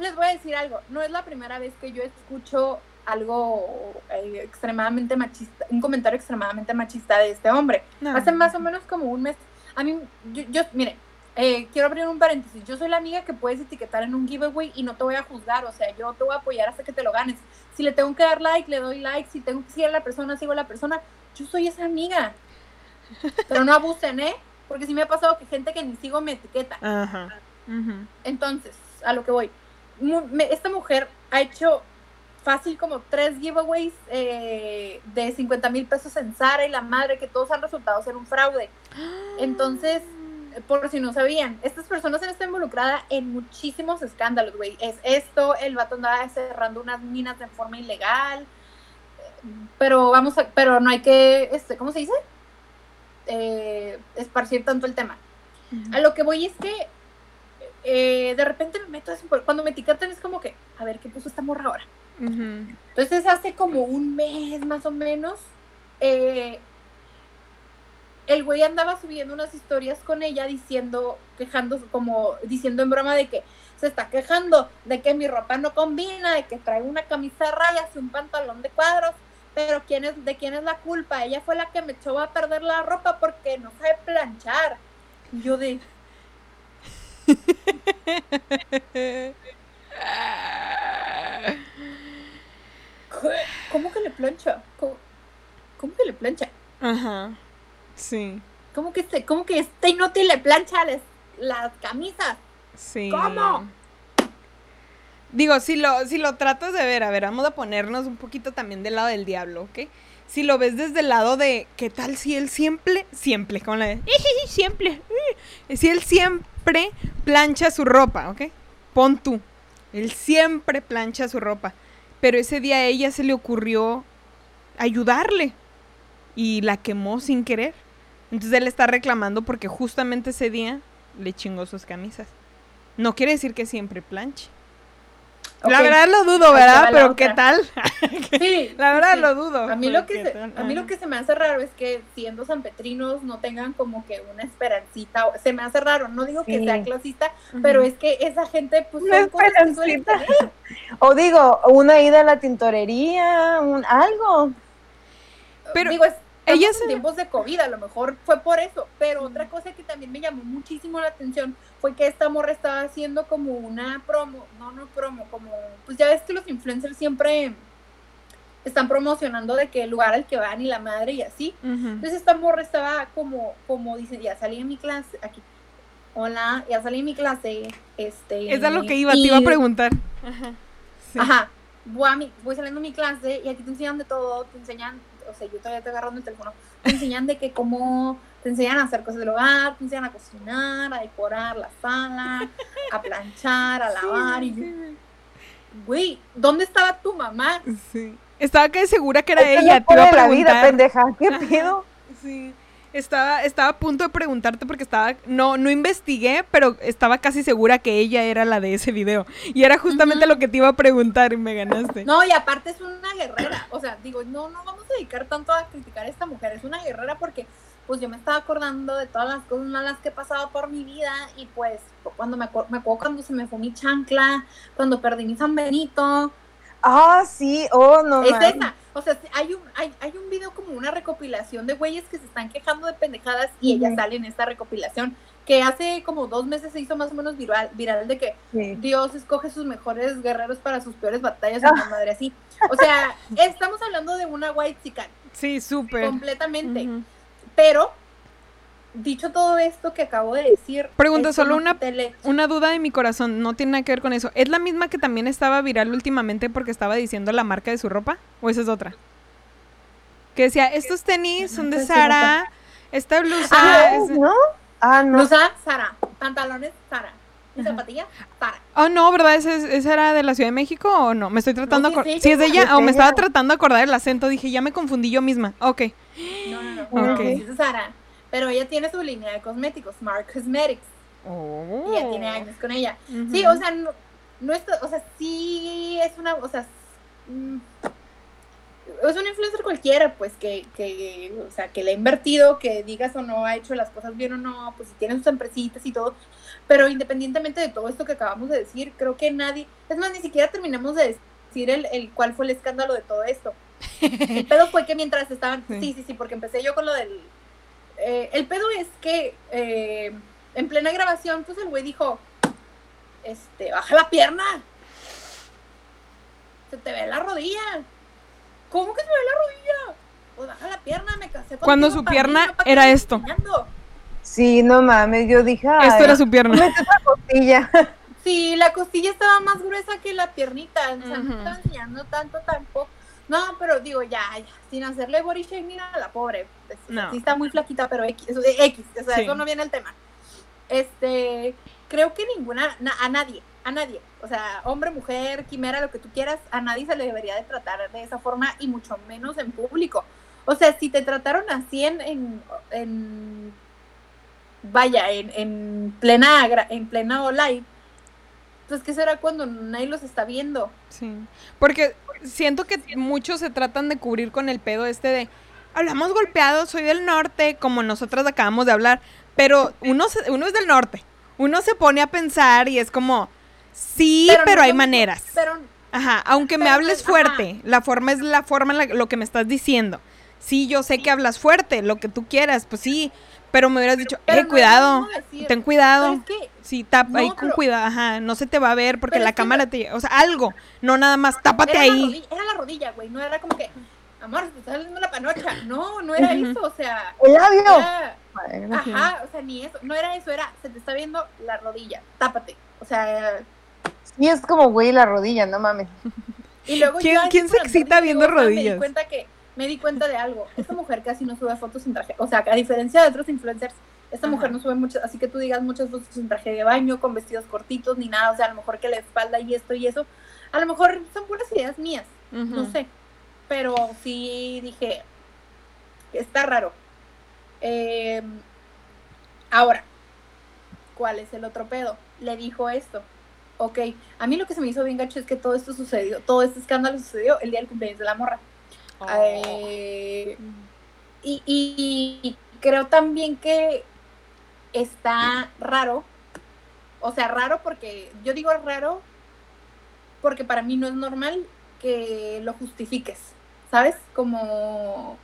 les voy a decir algo, no es la primera vez que yo escucho algo eh, extremadamente machista, un comentario extremadamente machista de este hombre. No. Hace más o menos como un mes, a mí, yo, yo mire, eh, quiero abrir un paréntesis, yo soy la amiga que puedes etiquetar en un giveaway y no te voy a juzgar, o sea, yo te voy a apoyar hasta que te lo ganes. Si le tengo que dar like, le doy like, si tengo que seguir a la persona, sigo a la persona, yo soy esa amiga. Pero no abusen, ¿eh? Porque sí me ha pasado que gente que ni sigo me etiqueta. Ajá. Entonces, a lo que voy. Esta mujer ha hecho fácil como tres giveaways eh, de 50 mil pesos en Zara y la madre, que todos han resultado ser un fraude. Entonces, por si no sabían, estas personas han estado involucradas en muchísimos escándalos, güey. Es esto, el vato andaba cerrando unas minas de forma ilegal, pero vamos a, pero no hay que, este, ¿cómo se dice? Eh, esparcir tanto el tema. A lo que voy es que eh, de repente me meto, cuando me etiquetan es como que, a ver, ¿qué puso esta morra ahora? Ujú. Entonces hace como un mes más o menos, eh, el güey andaba subiendo unas historias con ella diciendo, quejando, como diciendo en broma de que se está quejando de que mi ropa no combina, de que traigo una camisa de rayas y un pantalón de cuadros, pero ¿quién es, ¿de quién es la culpa? Ella fue la que me echó a perder la ropa porque no sabe planchar. Y yo de, ¿cómo que le plancha? ¿Cómo, cómo que le plancha? Ajá. Sí. ¿Cómo que este, cómo que este inútil le plancha las, las camisas? Sí. ¿Cómo? Digo, si lo, si lo tratas de ver, a ver, vamos a ponernos un poquito también del lado del diablo, ¿ok? Si lo ves desde el lado de, ¿qué tal si él siempre, siempre, como la de, siempre, si él siempre plancha su ropa, ¿ok? Pon tú, él siempre plancha su ropa, pero ese día a ella se le ocurrió ayudarle y la quemó sin querer. Entonces él está reclamando porque justamente ese día le chingó sus camisas. No quiere decir que siempre planche. La verdad lo dudo, ¿verdad? Pero otra. ¿qué tal? Sí, La verdad sí. lo dudo. A mí lo, que se, tal- a mí lo que se me hace raro es que siendo sanpetrinos no tengan como que una esperancita. o- Se me hace raro, no digo que Sí. sea clasista, pero es que esa gente pues Una son cosas que suelen esperancita. tener. O digo, una ida a la tintorería, un algo. Pero digo, es- ella se- en tiempos de COVID, a lo mejor fue por eso, pero otra cosa que también me llamó muchísimo la atención fue que esta morra estaba haciendo como una promo, no, no promo, como, pues ya ves que los influencers siempre están promocionando de qué lugar al que van y la madre y así. Entonces esta morra estaba como, como dice, ya salí en mi clase, aquí, hola, ya salí en mi clase, este... Es a lo que iba, te iba a preguntar. Ajá. Sí. Ajá, voy, a mi- voy saliendo de mi clase y aquí te enseñan de todo, te enseñan, sea, yo todavía estoy agarrando el teléfono, te enseñan de que cómo, te enseñan a hacer cosas del hogar, te enseñan a cocinar, a decorar la sala, a planchar, a lavar, y yo, güey, ¿dónde estaba tu mamá? Sí. Estaba que segura que era ella, la te iba a de la vida, preguntar. pendeja. ¿Qué pido? Sí. Estaba, estaba a punto de preguntarte porque estaba, no, no investigué, pero estaba casi segura que ella era la de ese video. Y era justamente lo que te iba a preguntar y me ganaste. No, y aparte es una guerrera, o sea, digo, no, no vamos a dedicar tanto a criticar a esta mujer, es una guerrera porque pues yo me estaba acordando de todas las cosas malas que he pasado por mi vida y pues cuando me, acuer- me acuerdo cuando se me fue mi chancla, cuando perdí mi San Benito, Ah, sí. Oh, no es esa. O sea, sí, hay un, hay, hay un video como una recopilación de güeyes que se están quejando de pendejadas y ella Ujú. sale en esta recopilación que hace como dos meses se hizo más o menos viral, viral de que Sí. Dios escoge sus mejores guerreros para sus peores batallas y una madre así. O sea, estamos hablando de una white chican Sí, súper. completamente. Pero, dicho todo esto que acabo de decir. Pregunta, solo no una- Una duda de mi corazón, no tiene nada que ver con eso. ¿Es la misma que también estaba viral últimamente porque estaba diciendo la marca de su ropa? ¿O esa es otra? Que decía, estos tenis son de Sara, esta blusa Ah, es de-". ¿no? Ah, no. Blusa, Sara. Pantalones, Sara. zapatilla, para. Oh, no, ¿verdad? ¿Ese, ese era de la Ciudad de México o no? Me estoy tratando No, de sí acordar. es Si es de ella. o me Es estaba tratando de acordar el acento. Dije, ya me confundí yo misma. Ok. No, no, no, no, Ok. esa es Sara. Pero ella tiene su línea de cosméticos, Smart Cosmetics, Oh. y ya tiene años con ella. Sí, o sea, no, no es, o sea, sí es una, o sea, mm, es un influencer cualquiera, pues, que, que, o sea, que le ha invertido, que digas o no ha hecho las cosas bien o no, pues, si tiene sus empresitas y todo, pero independientemente de todo esto que acabamos de decir, creo que nadie, es más, ni siquiera terminamos de decir el, el cuál fue el escándalo de todo esto. El pedo fue que mientras estaban, sí, sí, sí, porque empecé yo con lo del, eh, el pedo es que eh, en plena grabación, pues el güey dijo, este, baja la pierna. Se te ve la rodilla. ¿Cómo que se me ve la rodilla? Pues baja la pierna, me casé Cuando contigo su pierna mí, no era esto. enseñando". Sí, no mames, yo dije, Esto era su pierna. cómete esa costilla. Sí, la costilla estaba más gruesa que la piernita, o sea, no estaba enseñando tanto tampoco. No, pero digo, ya, ya, sin hacerle body shaming a la pobre. pues, No. Sí está muy flaquita, pero X, eso de X, o sea, Sí. eso no viene el tema. Este, creo que ninguna, na- a nadie, a nadie, o sea, hombre, mujer, quimera, lo que tú quieras, a nadie se le debería de tratar de esa forma y mucho menos en público. O sea, si te trataron así en, en, en- vaya, en, en plena, en plena live, pues qué será cuando nadie los está viendo. Sí. Porque siento que muchos se tratan de cubrir con el pedo este de hablamos golpeados, soy del norte, como nosotras acabamos de hablar, pero uno, se- uno es del norte. Uno se pone a pensar y es como, sí, pero, no hay maneras. Pero Ajá, aunque me hables ajá. fuerte, la forma es la forma en la- lo que me estás diciendo. Sí, yo sé que hablas fuerte, lo que tú quieras, pues sí, pero me hubieras dicho, pero eh, no es cuidado, ten cuidado. es que Sí, tapa No, ahí con pero- cuidado, ajá, no se te va a ver porque la que cámara no- te... O sea, algo, no nada más, tápate era, La ahí. rodilla, era la rodilla, güey, no era como que, amor, se te está saliendo la panocha. No, no era eso, o sea, El labio. era, ajá, o sea, ni eso, no era eso, era, se te está viendo la rodilla, tápate. O sea, Sí, es como, güey, la rodilla, no mames. y luego ¿Quién- se excita viendo Me rodillas? di cuenta que, me di cuenta de algo, esta mujer casi no sube fotos sin traje, o sea, a diferencia de otros influencers, esta Ajá. mujer no sube muchas, así que tú digas muchas fotos sin traje de baño, con vestidos cortitos, ni nada, o sea, a lo mejor que la espalda y esto y eso, a lo mejor son puras ideas mías, no sé, pero sí dije, está raro. Eh, ahora, ¿cuál es el otro pedo? Le dijo esto. Ok, a mí lo que se me hizo bien gacho es que todo esto sucedió, todo este escándalo sucedió el día del cumpleaños de la morra. Oh. Eh, y, y- y creo también que está raro, o sea, raro porque, yo digo raro porque para mí no es normal que lo justifiques, ¿sabes? Como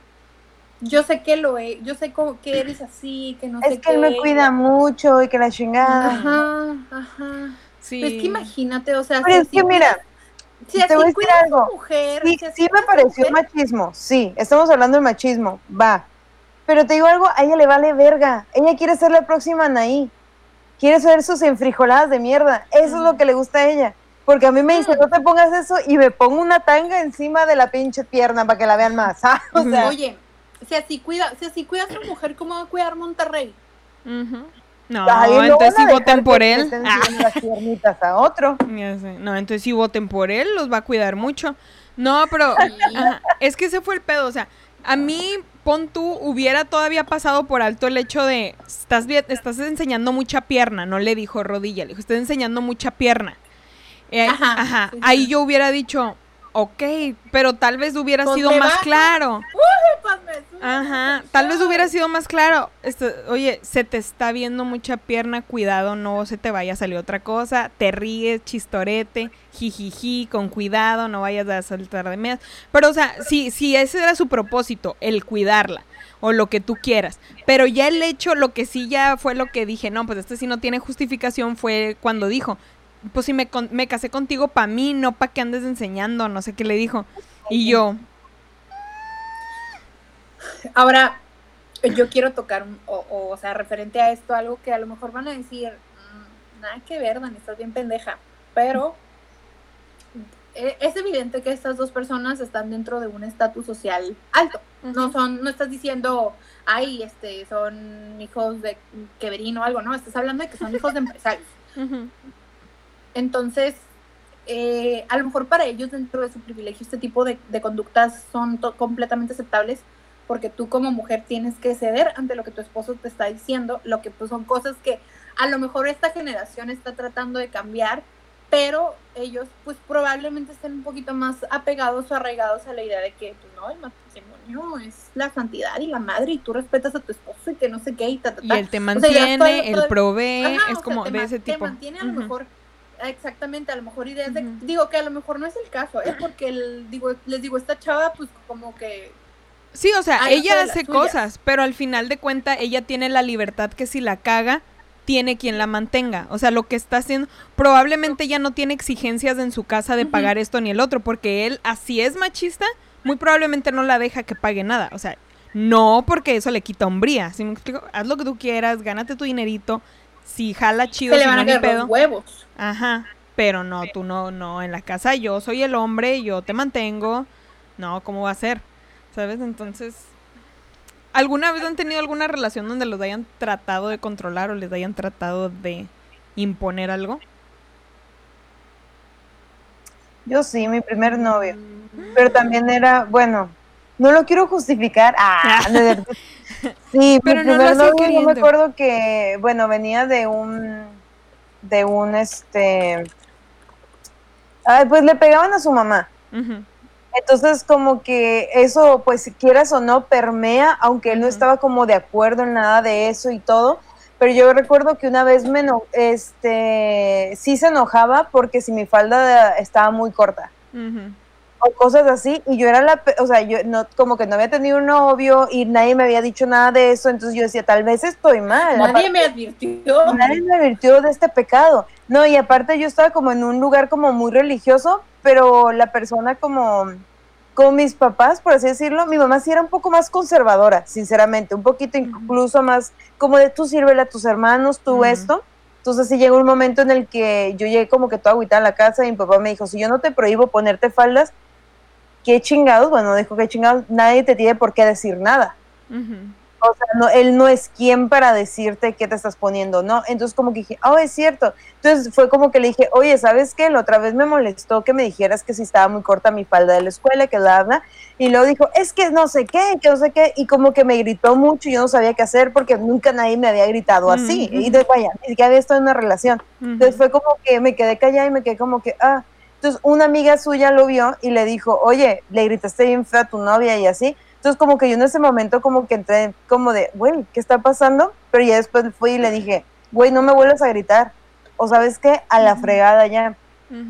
yo sé que lo he, yo sé como que eres así, que no sé Es que él me qué. cuida mucho y que la chingada. Ajá, ajá. Sí. Pues que imagínate, o sea, Pero si es que mira, si te así voy a decir algo. mujer, Sí, sí me pareció mujer, machismo, sí, estamos hablando de machismo, va. Pero te digo algo, a ella le vale verga. Ella quiere ser la próxima Anaí. Quiere ser sus enfrijoladas de mierda. Eso es lo que le gusta a ella. Porque a mí me dice, no te pongas eso y me pongo una tanga encima de la pinche pierna para que la vean más. ¿ah? O sea, Oye, si así cuida, si así cuidas a tu mujer, ¿cómo va a cuidar Monterrey? Ay, no entonces a voten por él. Ah, las piernitas a otro. No, entonces sí voten por él, los va a cuidar mucho. No, pero ajá, es que ese fue el pedo, o sea, a mí, pon tú, hubiera todavía pasado por alto el hecho de, estás, bien- estás enseñando mucha pierna, no le dijo rodilla, le dijo, estás enseñando mucha pierna. Eh, Ajá, ajá, sí, sí. ahí yo hubiera dicho, ok, pero tal vez hubiera Pues sido más claro. Súbeme, Ajá, tal vez hubiera sido más claro. Esto, oye, se te está viendo mucha pierna, cuidado, no se te vaya a salir otra cosa. Te ríes, chistorete, jijiji, con cuidado, no vayas a saltar de medias. Pero, o sea, si, si ese era su propósito, el cuidarla o lo que tú quieras. Pero ya el hecho, lo que sí ya fue lo que dije, no, pues este sí no tiene justificación, fue cuando dijo, pues si me, con- me casé contigo para mí, no para que andes enseñando, no sé qué le dijo. Y yo, Ahora, yo quiero tocar, un- o, o, o sea, referente a esto, algo que a lo mejor van a decir, "Mm, nada que ver, Dani, estás bien pendeja, pero eh, es evidente que estas dos personas están dentro de un estatus social alto. No son, no estás diciendo, ay, este, son hijos de Queverín o algo, no, estás hablando de que son hijos de empresarios. Entonces, eh, a lo mejor para ellos dentro de su privilegio este tipo de, conductas son completamente aceptables porque tú como mujer tienes que ceder ante lo que tu esposo te está diciendo, lo que pues son cosas que a lo mejor esta generación está tratando de cambiar, pero ellos pues probablemente estén un poquito más apegados o arraigados a la idea de que pues, no, el matrimonio es la santidad y la madre y tú respetas a tu esposo y que no sé qué y ta, ta, Y él te mantiene, él provee, es como de ese tipo. Te mantiene a lo mejor exactamente, a lo mejor ideas de, digo que a lo mejor no es el caso, es porque el, digo, les digo, esta chava pues como que Sí, o sea, ella hace cosas, pero al final de cuenta ella tiene la libertad que si la caga, tiene quien la mantenga. O sea, lo que está haciendo, probablemente ella no tiene exigencias en su casa de pagar esto ni el otro, porque él, así es machista, muy probablemente no la deja que pague nada. O sea, no porque eso le quita hombría. Si me explico? Haz lo que tú quieras, gánate tu dinerito, si jala chido, Se le van a pedo. huevos. Ajá. Pero no, tú no, no, en la casa yo soy el hombre, yo te mantengo. No, ¿cómo va a ser? ¿Sabes? Entonces, ¿alguna vez han tenido alguna relación donde los hayan tratado de controlar o les hayan tratado de imponer algo? Yo sí, mi primer novio. Pero también era, bueno, no lo quiero justificar. Ah, sí, Pero mi primer novio, yo me acuerdo que, bueno, venía de un, de un, este, ay, pues le pegaban a su mamá. Entonces, como que eso, pues si quieras o no, permea, aunque él no estaba como de acuerdo en nada de eso y todo. Pero yo recuerdo que una vez me este, sí se enojaba porque si mi falda estaba muy corta. O cosas así, y yo era la, o sea, yo no, como que no había tenido un novio y nadie me había dicho nada de eso, entonces yo decía, tal vez estoy mal. Nadie me advirtió. Nadie me advirtió de este pecado. No, y aparte yo estaba como en un lugar como muy religioso, pero la persona como, con mis papás, por así decirlo, mi mamá sí era un poco más conservadora, sinceramente, un poquito incluso más como de tú sírvele a tus hermanos, tú esto. Entonces sí llegó un momento en el que yo llegué como que toda agüitada a la casa y mi papá me dijo, si yo no te prohíbo ponerte faldas, qué chingados, bueno, dijo qué chingados, nadie te tiene por qué decir nada. O sea, no, él no es quien para decirte qué te estás poniendo, ¿no? Entonces como que dije, oh, es cierto. Entonces fue como que le dije, oye, ¿sabes qué? La otra vez me molestó que me dijeras que si estaba muy corta mi falda de la escuela, que la habla. Y luego dijo, es que no sé qué, que no sé qué. Y como que me gritó mucho y yo no sabía qué hacer porque nunca nadie me había gritado así. Y de vaya, ni que había estado en una relación. Entonces fue como que me quedé callada y me quedé como que, ah. Entonces una amiga suya lo vio y le dijo, oye, le gritaste bien feo a tu novia y así. Entonces como que yo en ese momento como que entré como de, güey, ¿qué está pasando? Pero ya después fui y le dije, güey, no me vuelvas a gritar. O sabes qué, a la fregada ya.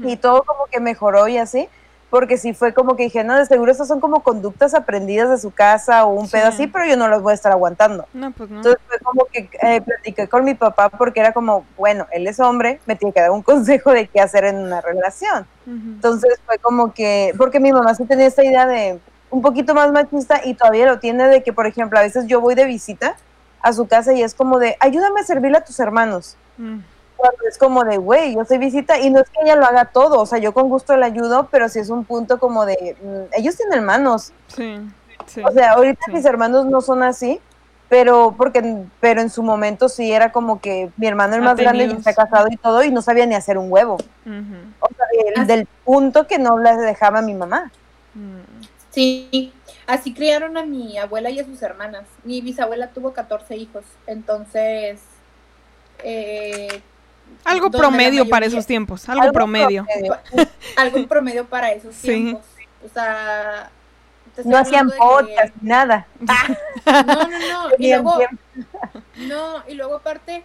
Y todo como que mejoró y así, porque sí fue como que dije, no, de seguro estas son como conductas aprendidas de su casa o un pedo así, pero yo no las voy a estar aguantando. No, pues no. Entonces fue como que eh, platiqué con mi papá porque era como, bueno, él es hombre, me tiene que dar un consejo de qué hacer en una relación. Entonces fue como que, porque mi mamá sí tenía esta idea de, un poquito más machista y todavía lo tiene de que, por ejemplo, a veces yo voy de visita a su casa y es como de, ayúdame a servirle a tus hermanos. Mm. Cuando es como de, güey, yo soy visita y no es que ella lo haga todo, o sea, yo con gusto le ayudo, pero si es un punto como de, mm, ellos tienen hermanos. Sí, sí. O sea, ahorita mis hermanos no son así, pero porque pero en su momento sí era como que mi hermano el más grande ya está casado y todo y no sabía ni hacer un huevo. O sea, del punto que no le dejaba a mi mamá. Mm. Sí, así criaron a mi abuela y a sus hermanas. Mi bisabuela tuvo 14 hijos, entonces... Eh, algo promedio para esos tiempos, algo, promedio. algo promedio para esos tiempos. O sea... No hacían podcast, nada. no, no, no. Y luego, no, y luego aparte,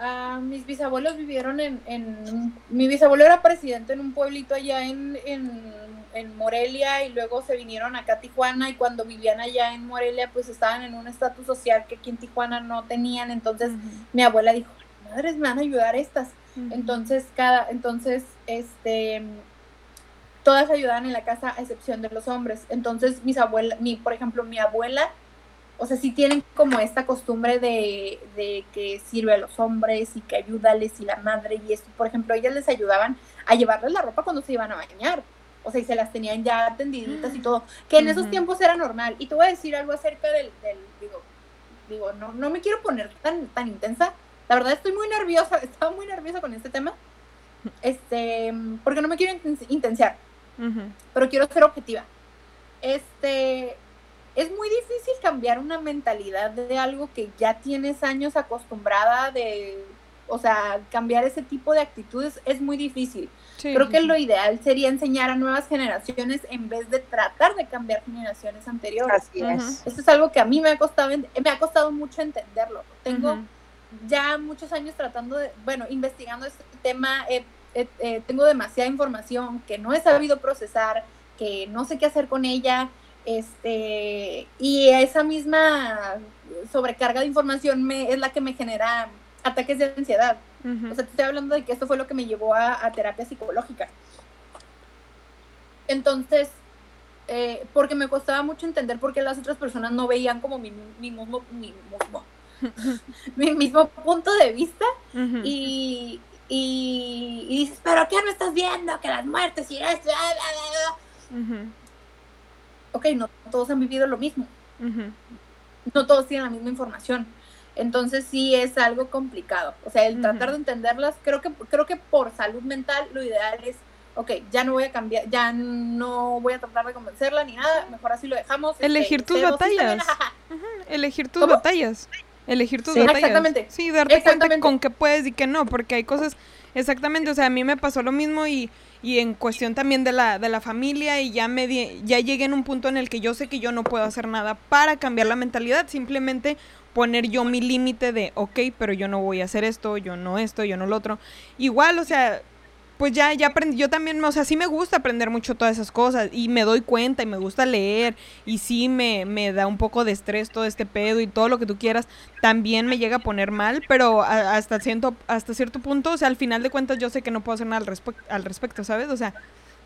uh, mis bisabuelos vivieron en, en... Mi bisabuelo era presidente en un pueblito allá en, en en Morelia y luego se vinieron acá a Tijuana y cuando vivían allá en Morelia pues estaban en un estatus social que aquí en Tijuana no tenían, entonces mi abuela dijo, madres me van a ayudar estas. Entonces cada entonces este todas ayudaban en la casa a excepción de los hombres. Entonces mis abuelas, mi por ejemplo, mi abuela o sea, sí tienen como esta costumbre de, de, que sirve a los hombres y que ayúdales y la madre y esto. Por ejemplo, ellas les ayudaban a llevarles la ropa cuando se iban a bañar. O sea, y se las tenían ya atendiditas y todo. Que en esos tiempos era normal. Y te voy a decir algo acerca del, del digo, digo, no, no me quiero poner tan, tan intensa. La verdad estoy muy nerviosa, estaba muy nerviosa con este tema. Este, porque no me quiero intensiar. Pero quiero ser objetiva. Este, es muy difícil cambiar una mentalidad de algo que ya tienes años acostumbrada de, o sea, cambiar ese tipo de actitudes es muy difícil. Creo que lo ideal sería enseñar a nuevas generaciones en vez de tratar de cambiar generaciones anteriores. Así es. Esto es algo que a mí me ha costado, me ha costado mucho entenderlo. Tengo ya muchos años tratando de, bueno, investigando este tema, eh, tengo demasiada información que no he sabido procesar, que no sé qué hacer con ella este, y esa misma sobrecarga de información me, es la que me genera ataques de ansiedad. O sea, te estoy hablando de que esto fue lo que me llevó a, terapia psicológica. Entonces, eh, porque me costaba mucho entender por qué las otras personas no veían como mi, mismo, mi, mismo, punto de vista y, y, dices, pero ¿qué no estás viendo? Que las muertes y esto, ok, no todos han vivido lo mismo. No todos tienen la misma información. Entonces sí es algo complicado. O sea, el tratar de entenderlas, creo que, creo que por salud mental lo ideal es, ok, ya no voy a cambiar, ya no voy a tratar de convencerla ni nada, mejor así lo dejamos. Este, Elegir tus batallas. Elegir tus batallas. Elegir tus batallas. Exactamente. Sí, darte cuenta con qué puedes y qué no, porque hay cosas, exactamente, o sea, a mí me pasó lo mismo y y en cuestión también de la, de la familia y ya, me ya llegué en un punto en el que yo sé que yo no puedo hacer nada para cambiar la mentalidad, simplemente poner yo mi límite de, ok, pero yo no voy a hacer esto, yo no esto, yo no lo otro. Igual, o sea, pues ya, ya aprendí, yo también, o sea, sí me gusta aprender mucho todas esas cosas y me doy cuenta y me gusta leer y sí me, me da un poco de estrés todo este pedo y todo lo que tú quieras, también me llega a poner mal, pero hasta, cierto, hasta cierto punto, o sea, al final de cuentas yo sé que no puedo hacer nada al, al respecto, ¿sabes? O sea,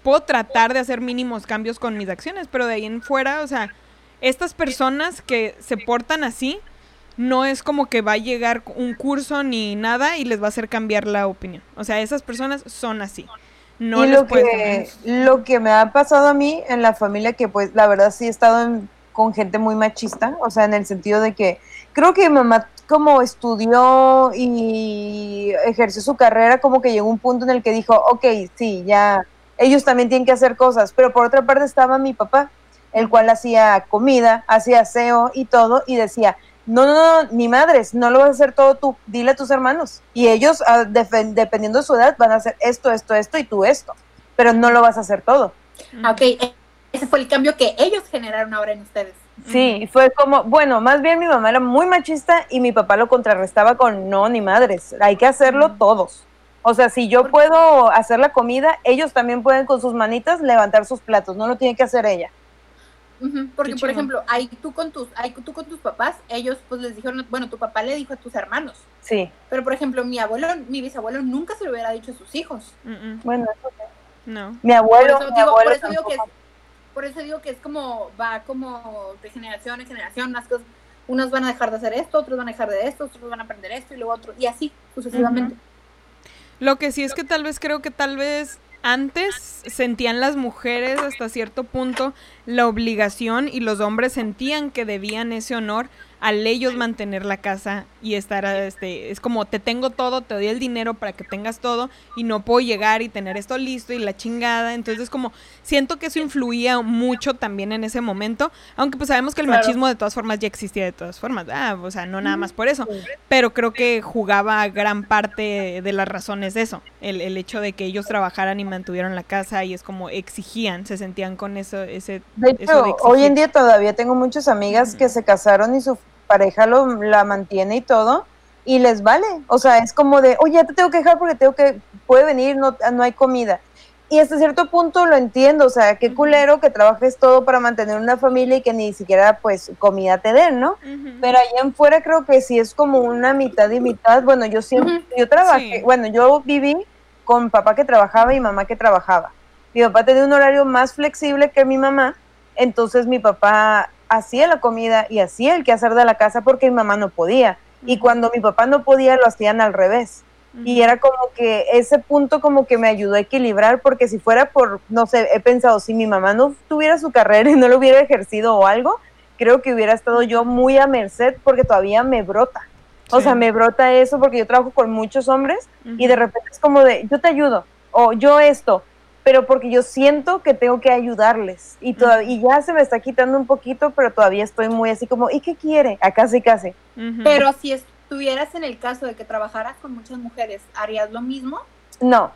puedo tratar de hacer mínimos cambios con mis acciones, pero de ahí en fuera, o sea, estas personas que se portan así, no es como que va a llegar un curso ni nada y les va a hacer cambiar la opinión. O sea, esas personas son así. No y lo que, lo que me ha pasado a mí en la familia, que pues la verdad sí he estado con gente muy machista, o sea, en el sentido de que creo que mi mamá como estudió y ejerció su carrera, como que llegó un punto en el que dijo, ok, sí, ya, ellos también tienen que hacer cosas, pero por otra parte estaba mi papá, el cual hacía comida, hacía aseo y todo, y decía, no, no, no, ni madres, no lo vas a hacer todo tú, dile a tus hermanos. Y ellos, ah, dependiendo de su edad, van a hacer esto, esto, esto y tú esto, pero no lo vas a hacer todo. Ah, ok, e-, ese fue el cambio que ellos generaron ahora en ustedes. Sí, fue como, bueno, más bien mi mamá era muy machista y mi papá lo contrarrestaba con no, ni madres, hay que hacerlo todos. O sea, si yo puedo hacer la comida, ellos también pueden con sus manitas levantar sus platos, no lo tiene que hacer ella. Porque, por ejemplo, ahí tú con tus, ahí tú con tus papás, ellos pues les dijeron, bueno, tu papá le dijo a tus hermanos. Sí. Pero, por ejemplo, mi abuelo, mi bisabuelo nunca se lo hubiera dicho a sus hijos. Bueno, no. Mi abuelo, por eso, digo, por eso digo que es, por eso digo que es como, va como de generación en generación, las cosas, unos van a dejar de hacer esto, otros van a dejar de esto, otros van a aprender esto y luego otro, y así sucesivamente. Lo que sí es que tal vez creo que tal vez antes sentían las mujeres hasta cierto punto la obligación y los hombres sentían que debían ese honor al ellos mantener la casa y estar, este, es como te tengo todo, te doy el dinero para que tengas todo y no puedo llegar y tener esto listo y la chingada. Entonces como siento que eso influía mucho también en ese momento, aunque pues sabemos que el machismo de todas formas ya existía de todas formas, ah, o sea, no nada más por eso, pero creo que jugaba gran parte de las razones de eso, el, el hecho de que ellos trabajaran y mantuvieran la casa y es como exigían, se sentían con eso, ese... De hecho, hoy en día todavía tengo muchas amigas que se casaron y su pareja lo, la mantiene y todo, y les vale. O sea, es como de, oye, ya te tengo que dejar porque tengo que, puede venir, no, no hay comida. Y hasta cierto punto lo entiendo, o sea, qué culero que trabajes todo para mantener una familia y que ni siquiera pues comida te den, ¿no? Pero allá en fuera creo que sí es como una mitad y mitad. Bueno, yo siempre, yo trabajé, bueno, yo viví con papá que trabajaba y mamá que trabajaba. Mi papá tenía un horario más flexible que mi mamá, entonces mi papá hacía la comida y hacía el quehacer de la casa porque mi mamá no podía. Y cuando mi papá no podía, lo hacían al revés. Y era como que ese punto como que me ayudó a equilibrar, porque si fuera por, no sé, he pensado, si mi mamá no tuviera su carrera y no lo hubiera ejercido o algo, creo que hubiera estado yo muy a merced porque todavía me brota. O sea, me brota eso porque yo trabajo con muchos hombres y de repente es como de, yo te ayudo, o yo esto, pero porque yo siento que tengo que ayudarles. Y, toda- y ya se me está quitando un poquito, pero todavía estoy muy así como, ¿y qué quiere? Acá sí, casi. Ujú. Pero si estuvieras en el caso de que trabajaras con muchas mujeres, ¿harías lo mismo? No.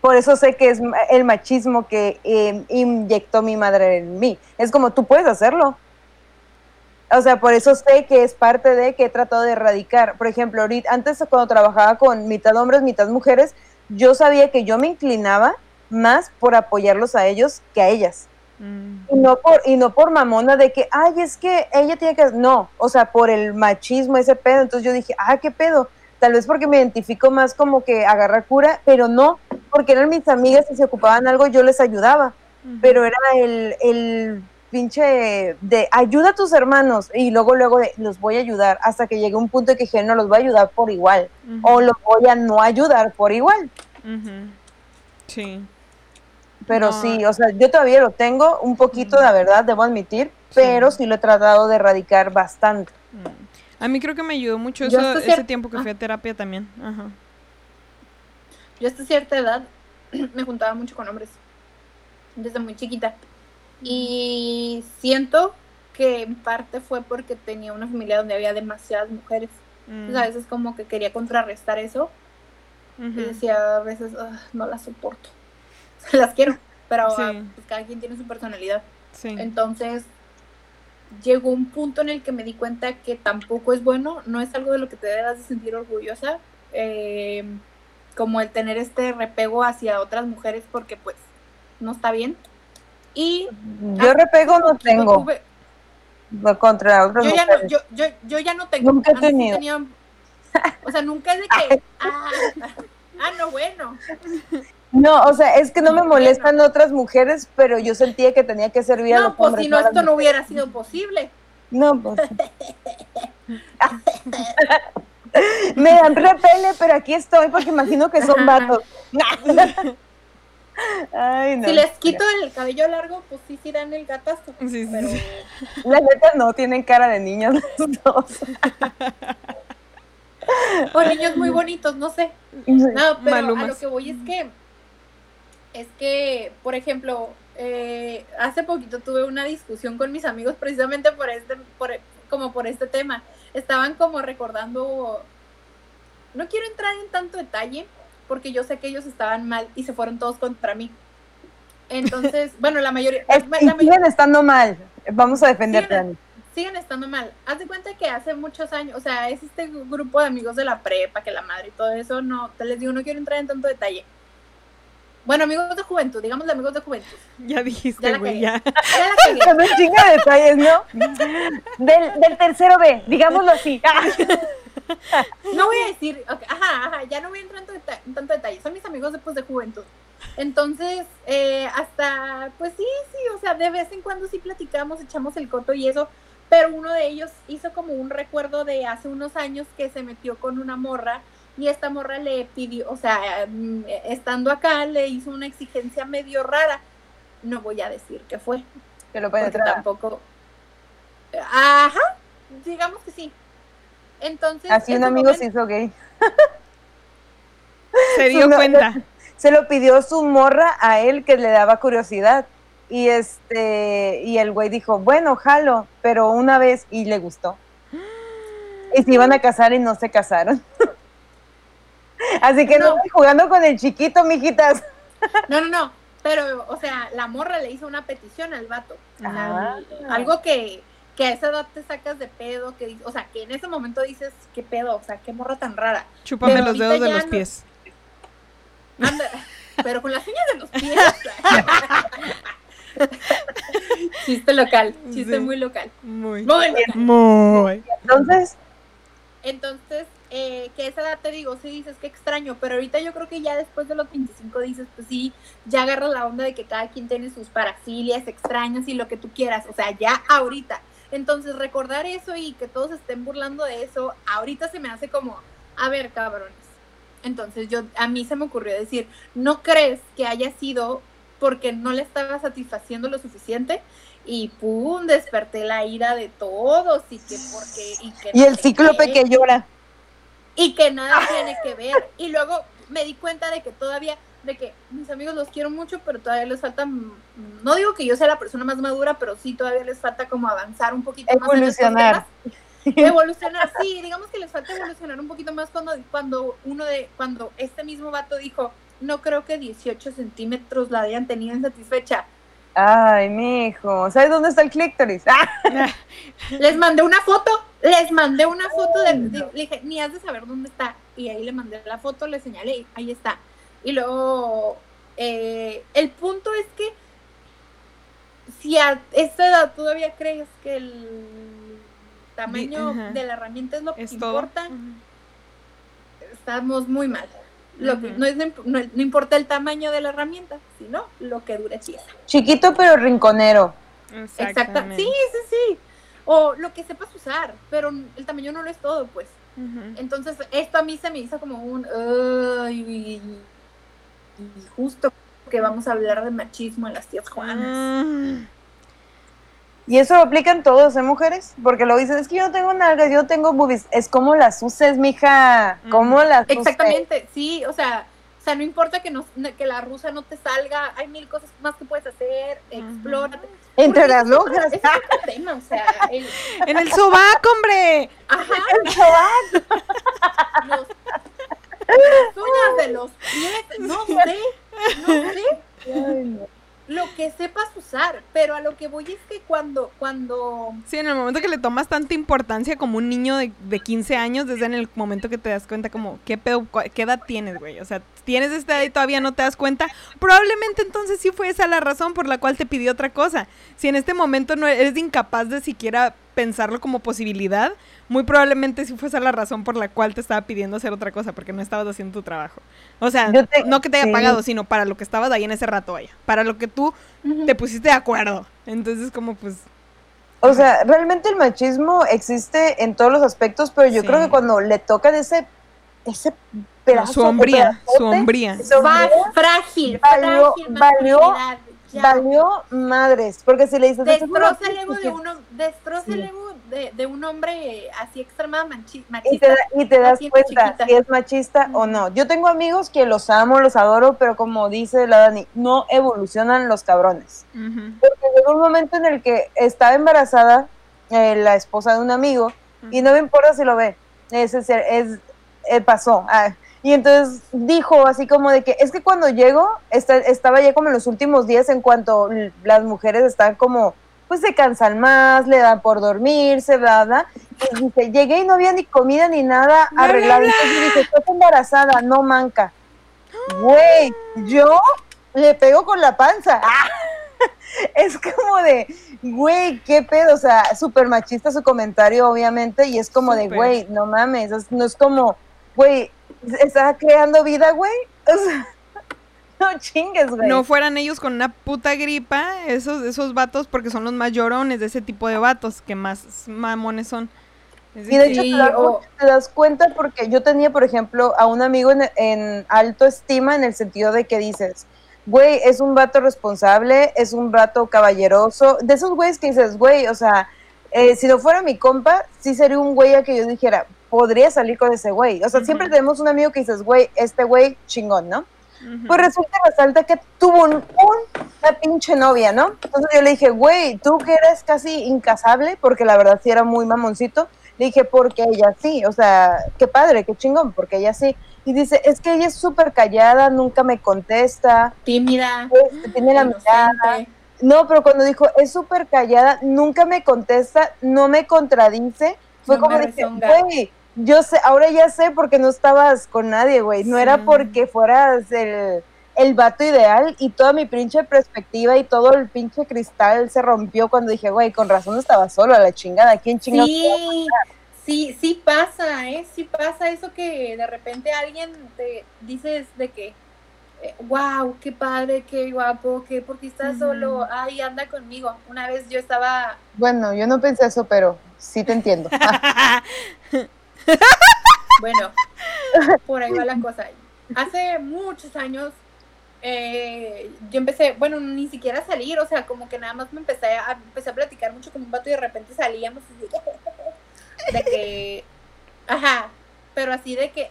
Por eso sé que es el machismo que eh, inyectó mi madre en mí. Es como, tú puedes hacerlo. O sea, por eso sé que es parte de que he tratado de erradicar. Por ejemplo, ahorita, antes cuando trabajaba con mitad hombres, mitad mujeres, yo sabía que yo me inclinaba más por apoyarlos a ellos que a ellas. Mm. Y no por, y no por mamona de que, ay, es que ella tiene que, no, o sea, por el machismo, ese pedo. Entonces yo dije, ah, qué pedo. Tal vez porque me identifico más como que agarrar cura, pero no, porque eran mis amigas y se ocupaban algo, yo les ayudaba. Pero era el, el pinche de ayuda a tus hermanos y luego, luego de, los voy a ayudar hasta que llegue un punto de que dije, no, los voy a ayudar por igual o los voy a no ayudar por igual. Sí. Pero No. sí, o sea, yo todavía lo tengo un poquito, la verdad, debo admitir, pero sí lo he tratado de erradicar bastante. Mm. A mí creo que me ayudó mucho eso, ese cier- tiempo que ah. fui a terapia también. Ajá. Yo hasta cierta edad me juntaba mucho con hombres, desde muy chiquita. Y siento que en parte fue porque tenía una familia donde había demasiadas mujeres. Mm. Entonces a veces como que quería contrarrestar eso y decía a veces, "Ah, no las soporto. las quiero, pero Sí. ah, pues, cada quien tiene su personalidad. Sí. Entonces llegó un punto en el que me di cuenta que tampoco es bueno, no es algo de lo que te debas de sentir orgullosa, eh, como el tener este repego hacia otras mujeres porque pues no está bien. Y Yo repego no tengo tuve- contra otras yo, ya no, yo, yo, yo ya no tengo. Nunca he tenido. tenía- o sea, nunca es de que, ah, ah, no, bueno. No, o sea, es que no me molestan otras mujeres, pero yo sentía que tenía que servir a No, los pues hombres. si no, a las esto no hubiera sido posible. No, pues. me dan repele, pero aquí estoy porque imagino que son vatos. Ay, no. Si les quito el cabello largo, pues sí, sí dan el gatazo. Sí, sí, Pero sí. La neta no, tienen cara de niños los dos. o niños muy bonitos, no sé. No, pero a lo que voy es que, es que, por ejemplo, eh, hace poquito tuve una discusión con mis amigos precisamente por este, por, como por este tema. Estaban como recordando, no quiero entrar en tanto detalle, porque yo sé que ellos estaban mal y se fueron todos contra mí. Entonces, bueno, la mayoría, la mayoría- siguen estando mal. Vamos a defenderte, Siguen- siguen estando mal. Haz de cuenta que hace muchos años, o sea, es este grupo de amigos de la prepa, que la madre y todo eso, no, te les digo, no quiero entrar en tanto detalle. Bueno, amigos de juventud, digamos de amigos de juventud. Ya Ya dijiste, la güey, ya. Ya la cagué. Con un chingo de detalles, ¿no? Del, del tercero B, digámoslo así. No voy a decir, ok, ajá, ajá, ya no voy a entrar en tanto, deta- en tanto detalle. Son mis amigos después de juventud. Entonces, eh, hasta, pues sí, sí, o sea, de vez en cuando sí platicamos, echamos el coto y eso, pero uno de ellos hizo como un recuerdo de hace unos años que se metió con una morra y esta morra le pidió, o sea, mm, estando acá le hizo una exigencia medio rara. No voy a decir qué fue, Que lo penetraba. tampoco. Ajá, digamos que sí. Entonces, Así un amigo momento- se hizo gay. Se dio no, cuenta. Se lo pidió su morra a él que le daba curiosidad. Y este, y el güey dijo, bueno, jalo, pero una vez y le gustó. Y se iban a casar y no se casaron. Así que no, No. estoy jugando con el chiquito, mijitas. No, no, no. Pero, o sea, la morra le hizo una petición al vato. Ah. Algo que, que a esa edad te sacas de pedo, que, o sea, que en ese momento dices, qué pedo, o sea, qué morra tan rara. Chúpame Pero los dedos de los no- pies. Anda, pero con las uñas de los pies. chiste local, chiste Sí. muy local. Muy. Muy local. Muy. Entonces, Entonces, eh, que esa edad te digo, sí dices que extraño, pero ahorita yo creo que ya después de los 25 dices, pues sí, ya agarras la onda de que cada quien tiene sus parafilias extrañas y lo que tú quieras, o sea, ya ahorita. Entonces recordar eso y que todos estén burlando de eso, ahorita se me hace como, a ver, cabrones. Entonces yo, a mí se me ocurrió decir, ¿no crees que haya sido porque no le estaba satisfaciendo lo suficiente? Y pum, desperté la ira de todos y que porque... Y, que y el cíclope que llora y que nada tiene que ver. Y luego me di cuenta de que todavía, de que mis amigos los quiero mucho, pero todavía les falta, no digo que yo sea la persona más madura, pero sí todavía les falta como avanzar un poquito evolucionar. más. Evolucionar, sí, digamos que les falta evolucionar un poquito más cuando, cuando uno de, cuando este mismo vato dijo, no creo que 18 centímetros la hayan tenido insatisfecha. Ay, mijo, ¿sabes dónde está el clítoris? Les mandé una foto, les mandé una foto de, le dije, ni has de saber dónde está. Y ahí le mandé la foto, le señalé, y ahí está. Y luego, eh, el punto es que si a esta edad todavía crees que el tamaño de la herramienta es lo que importa, estamos muy mal. Lo que, no, es, no, importa el tamaño de la herramienta, sino lo que dure pieza. Chiquito pero rinconero. Exacto. Sí, sí, sí. O lo que sepas usar, pero el tamaño no lo es todo, pues. Entonces, esto a mí se me hizo como un... y justo que vamos a hablar de machismo en las tías Juanas. Ah. Y eso lo aplican todos, ¿eh, mujeres? Porque lo dicen, es que yo no tengo nalgas, yo tengo boobies. Es como las uses, mija. ¿Cómo las Exactamente, sí, o sea, o sea, no importa que, no, que la rusa no te salga, hay mil cosas más que puedes hacer, explórate. Entre las lojas. Es otro tema, o sea. En el sobaco, hombre. Ajá. El sobaco. Los, las uñas de los pies, no sé, no sé. Ay, no lo que sepas usar, pero a lo que voy es que cuando, cuando... Sí, en el momento que le tomas tanta importancia como un niño de, de 15 años, desde en el momento que te das cuenta como, ¿qué, pedo, qué edad tienes, güey? O sea, tienes esta edad y todavía no te das cuenta, probablemente entonces sí fue esa la razón por la cual te pidió otra cosa. Si en este momento no eres incapaz de siquiera pensarlo como posibilidad, muy probablemente sí fuese la razón por la cual te estaba pidiendo hacer otra cosa, porque no estabas haciendo tu trabajo. O sea, no que te haya pagado, sino para lo que estabas ahí en ese rato, vaya. Para lo que tú te pusiste de acuerdo. Entonces, como pues... O sea, realmente el machismo existe en todos los aspectos, pero yo creo que cuando le toca ese, ese pedazo... Su hombría, su hombría. Frágil, valió, valió valió madres, porque si le dices... Destroza el ego de, uno, destroza el ego de, un hombre así extremadamente machista. Y te, das cuenta si es machista o no. Yo tengo amigos que los amo, los adoro, pero como dice la Dani, no evolucionan los cabrones. Porque llegó un momento en el que estaba embarazada eh, la esposa de un amigo y no me importa si lo ve. Es, es, es, eh, pasó. Ah, y entonces dijo así como de que es que cuando llego, estaba ya como en los últimos días en cuanto las mujeres están como, pues se cansan más, le dan por dormirse, ¿verdad? Y dice, llegué y no había ni comida ni nada arreglado. Entonces dije, estás embarazada, no manca. Güey, yo le pego con la panza. es como de, güey, qué pedo, o sea, súper machista su comentario, obviamente, y es como de, güey, no mames, no es como, güey, está creando vida, güey. O sea, no chingues, güey. No fueran ellos con una puta gripa, esos, esos vatos, porque son los más llorones de ese tipo de vatos, que más mamones son. y de hecho te, das, cuenta porque yo tenía, por ejemplo, a un amigo en, en alto estima en el sentido de que dices, güey, es un vato responsable, es un vato caballeroso, de esos güeyes que dices, güey, o sea, eh, si no fuera mi compa, sí sería un güey a que yo dijera, podría salir con ese güey. O sea, siempre tenemos un amigo que dices, güey, este güey chingón, ¿no? Pues resulta resalta que tuvo un, una pinche novia, ¿no? Entonces yo le dije, güey, tú que eres casi incasable, porque la verdad sí era muy mamoncito, le dije, porque ella sí, o sea, qué padre, qué chingón, porque ella sí. Y dice, es que ella es súper callada, nunca me contesta. Tímida. tiene la mirada. No, pero cuando dijo, es súper callada, nunca me contesta, no me contradice, fue como dije, güey, yo sé, ahora ya sé porque no estabas con nadie, güey. No era porque fueras el, el vato ideal y toda mi pinche perspectiva y todo el pinche cristal se rompió cuando dije, güey, con razón estaba solo a la chingada. ¿Quién chingada? Sí, Sí, sí pasa, ¿eh? Sí pasa eso que de repente alguien te dices de que, wow, qué padre, qué guapo, que porque estás solo, ay, anda conmigo. Una vez yo estaba... Bueno, yo no pensé eso, pero sí te entiendo. bueno, por ahí va la cosa. Hace muchos años eh, yo empecé, bueno, ni siquiera a salir, o sea, como que nada más me empecé a, empecé a platicar mucho con un vato y de repente salíamos de que, ajá, pero así de que,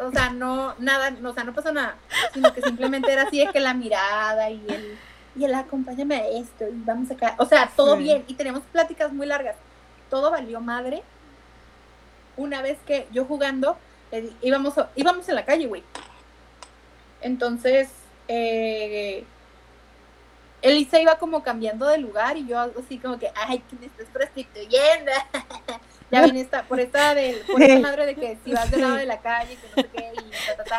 o sea, no, nada, o sea, no pasó nada, sino que simplemente era así de que la mirada y el, y el acompáñame a esto y vamos acá, o sea, todo bien y tenemos pláticas muy largas, todo valió madre. Una vez que yo jugando, íbamos, íbamos en la calle, güey. Entonces, eh, Elisa iba como cambiando de lugar y yo así como que, ay, que me estás prostituyendo. ya viene esta, por esta de, por esta madre de que si vas del lado de la calle, que no sé qué, y ta, ta, ta.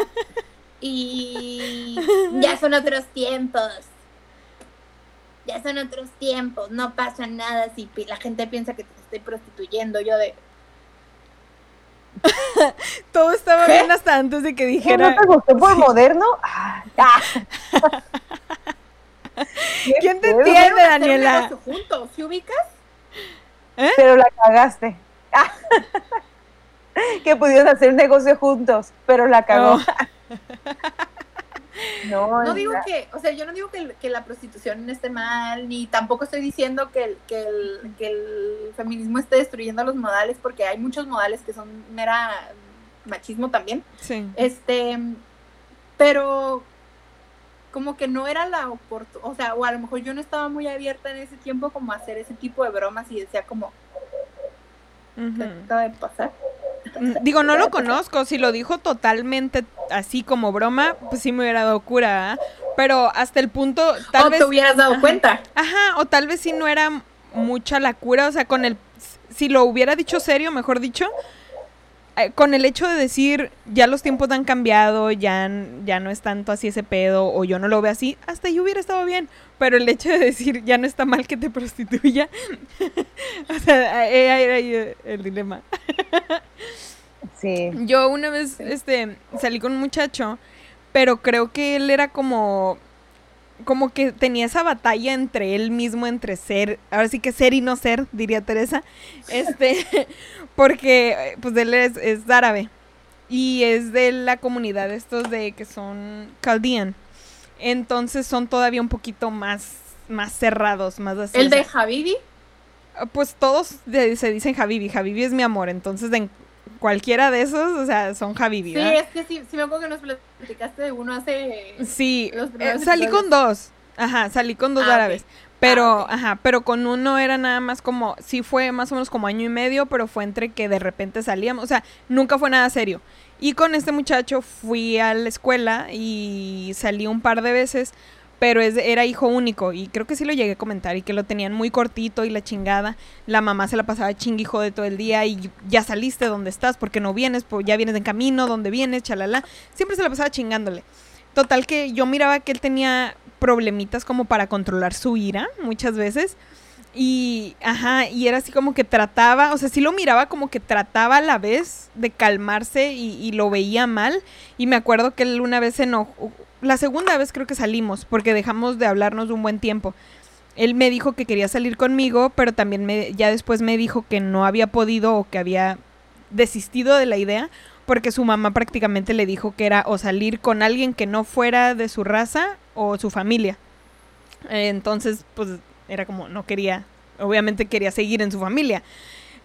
Y ya son otros tiempos. Ya son otros tiempos, no pasa nada si la gente piensa que te estoy prostituyendo. Yo de. Todo estaba bien hasta antes de que dijera. ¿No te gustó por moderno? Ah, ¿Quién te entiende, Daniela? juntos, ¿sí ubicas? ¿Eh? Pero la cagaste. que pudieron hacer negocio juntos, pero la cagó. No. No, digo que, o sea, yo no digo que, la prostitución esté mal, ni tampoco estoy diciendo que el, que, el, que el feminismo esté destruyendo los modales, porque hay muchos modales que son mera machismo también. Sí. Este, pero como que no era la oportunidad, o sea, o a lo mejor yo no estaba muy abierta en ese tiempo como a hacer ese tipo de bromas y decía como, acaba de pasar? Digo, no lo conozco. Si lo dijo totalmente así como broma, pues sí me hubiera dado cura. ¿ah? Pero hasta el punto. Tal o vez, te hubieras dado cuenta. Ajá, o tal vez sí no era mucha la cura. O sea, con el. Si lo hubiera dicho serio, mejor dicho, eh, con el hecho de decir ya los tiempos han cambiado, ya, ya no es tanto así ese pedo, o yo no lo veo así, hasta yo hubiera estado bien. Pero el hecho de decir ya no está mal que te prostituya, o sea, ahí era el dilema. sí. Yo una vez este, salí con un muchacho, pero creo que él era como como que tenía esa batalla entre él mismo, entre ser, ahora sí que ser y no ser, diría Teresa, este, porque pues él es, es árabe y es de la comunidad estos de que son Chaldean, entonces son todavía un poquito más, más cerrados, más así. ¿El de Habibi? Pues todos se dicen Habibi, Habibi es mi amor, entonces de cualquiera de esos, o sea, son Habibi. Sí, es que sí, sí me acuerdo que nos platicaste de uno hace... Sí, eh, salí con dos, ajá, salí con dos ah, árabes. Pero, ah, ajá, pero con uno era nada más como, sí fue más o menos como año y medio, pero fue entre que de repente salíamos, o sea, nunca fue nada serio. Y con este muchacho fui a la escuela y salí un par de veces, pero es, era hijo único y creo que sí lo llegué a comentar y que lo tenían muy cortito y la chingada. La mamá se la pasaba chinguijo de todo el día y ya saliste donde estás porque no vienes, ya vienes en camino, donde vienes, chalala. Siempre se la pasaba chingándole. Total que yo miraba que él tenía problemitas como para controlar su ira muchas veces. Y, ajá, y era así como que trataba, o sea, sí lo miraba como que trataba a la vez de calmarse y, y lo veía mal. Y me acuerdo que él una vez se enojó, la segunda vez creo que salimos, porque dejamos de hablarnos un buen tiempo. Él me dijo que quería salir conmigo, pero también me, ya después me dijo que no había podido o que había desistido de la idea, porque su mamá prácticamente le dijo que era o salir con alguien que no fuera de su raza o su familia. Entonces, pues era como, no quería, obviamente quería seguir en su familia.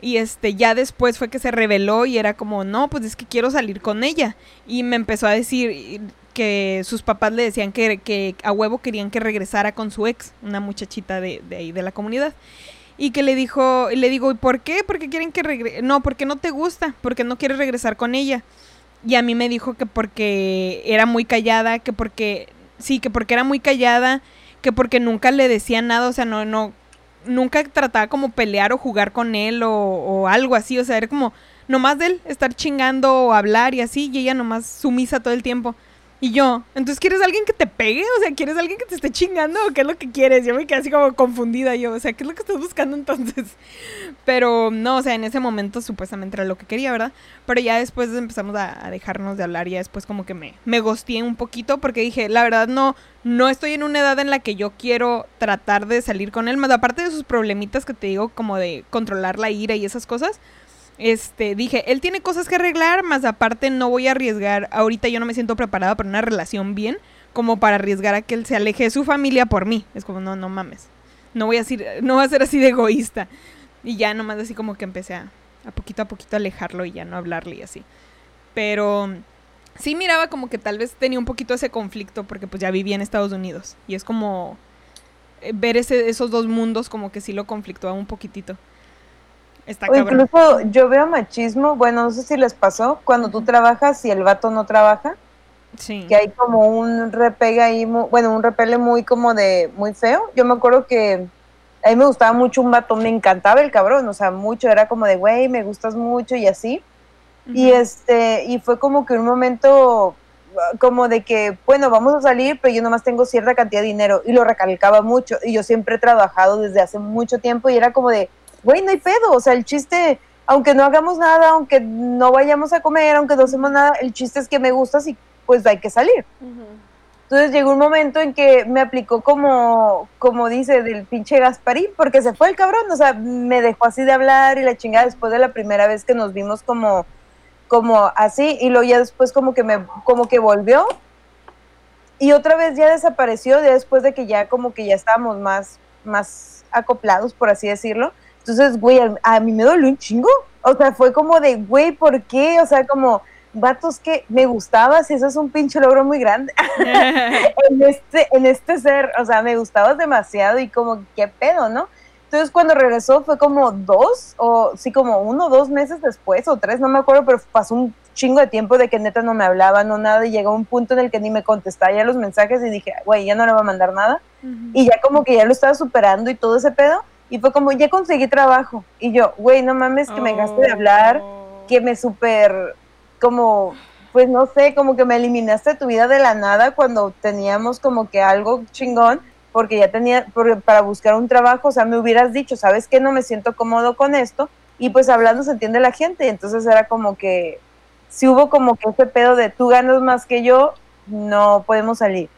Y este, ya después fue que se reveló y era como, no, pues es que quiero salir con ella. Y me empezó a decir, que sus papás le decían que, que, a huevo querían que regresara con su ex, una muchachita de, de ahí de la comunidad. Y que le dijo, le digo, ¿y por qué? Porque quieren que regrese. No, porque no te gusta, porque no quieres regresar con ella. Y a mí me dijo que porque era muy callada, que porque, sí, que porque era muy callada, que porque nunca le decía nada, o sea, no, no, nunca trataba como pelear o jugar con él o, o algo así, o sea, era como nomás de él estar chingando o hablar y así, y ella nomás sumisa todo el tiempo. Y yo, entonces ¿quieres alguien que te pegue? O sea, ¿quieres alguien que te esté chingando o qué es lo que quieres? Yo me quedé así como confundida yo, o sea, ¿qué es lo que estás buscando entonces? Pero no, o sea, en ese momento supuestamente era lo que quería, ¿verdad? Pero ya después empezamos a, dejarnos de hablar ya después como que me, me gosteé un poquito porque dije, la verdad no, no estoy en una edad en la que yo quiero tratar de salir con él, más aparte de sus problemitas que te digo como de controlar la ira y esas cosas este, dije, él tiene cosas que arreglar, más aparte no voy a arriesgar, ahorita yo no me siento preparada para una relación bien, como para arriesgar a que él se aleje de su familia por mí. Es como, no, no mames. No voy a no voy a ser así de egoísta. Y ya nomás así como que empecé a, a poquito a poquito alejarlo y ya no hablarle y así. Pero sí miraba como que tal vez tenía un poquito ese conflicto porque pues ya vivía en Estados Unidos. Y es como eh, ver ese, esos dos mundos como que sí lo conflictuaba un poquitito o incluso yo veo machismo, bueno, no sé si les pasó, cuando tú trabajas y el vato no trabaja. Sí. Que hay como un repega ahí, bueno, un repele muy como de, muy feo. Yo me acuerdo que a mí me gustaba mucho un vato, me encantaba el cabrón, o sea, mucho, era como de, güey, me gustas mucho y así. Y este, y fue como que un momento como de que, bueno, vamos a salir, pero yo nomás tengo cierta cantidad de dinero y lo recalcaba mucho y yo siempre he trabajado desde hace mucho tiempo y era como de, güey, no hay pedo, o sea, el chiste, aunque no hagamos nada, aunque no vayamos a comer, aunque no hacemos nada, el chiste es que me gustas y pues hay que salir. Entonces llegó un momento en que me aplicó como, como dice, del pinche Gasparín, porque se fue el cabrón, o sea, me dejó así de hablar y la chingada después de la primera vez que nos vimos como, como así, y luego ya después como que me, como que volvió, y otra vez ya desapareció después de que ya como que ya estábamos más, más acoplados, por así decirlo. Entonces, güey, a, mí me dolió un chingo. O sea, fue como de, güey, ¿por qué? O sea, como, vatos que me gustabas y eso es un pinche logro muy grande en, este, en este ser. O sea, me gustabas demasiado y como, ¿qué pedo, no? Entonces, cuando regresó fue como dos, o sí, como uno o dos meses después, o tres, no me acuerdo, pero pasó un chingo de tiempo de que neta no me hablaba, no nada, y llegó un punto en el que ni me contestaba ya los mensajes y dije, güey, ya no le voy a mandar nada. Y ya como que ya lo estaba superando y todo ese pedo. Y fue como, ya conseguí trabajo. Y yo, güey, no mames que me dejaste de hablar, oh. que me súper, como, pues no sé, como que me eliminaste de tu vida de la nada cuando teníamos como que algo chingón, porque ya tenía, para buscar un trabajo, o sea, me hubieras dicho, ¿sabes qué? No me siento cómodo con esto. Y pues hablando se entiende la gente. Entonces era como que, si hubo como que ese pedo de tú ganas más que yo, no podemos salir.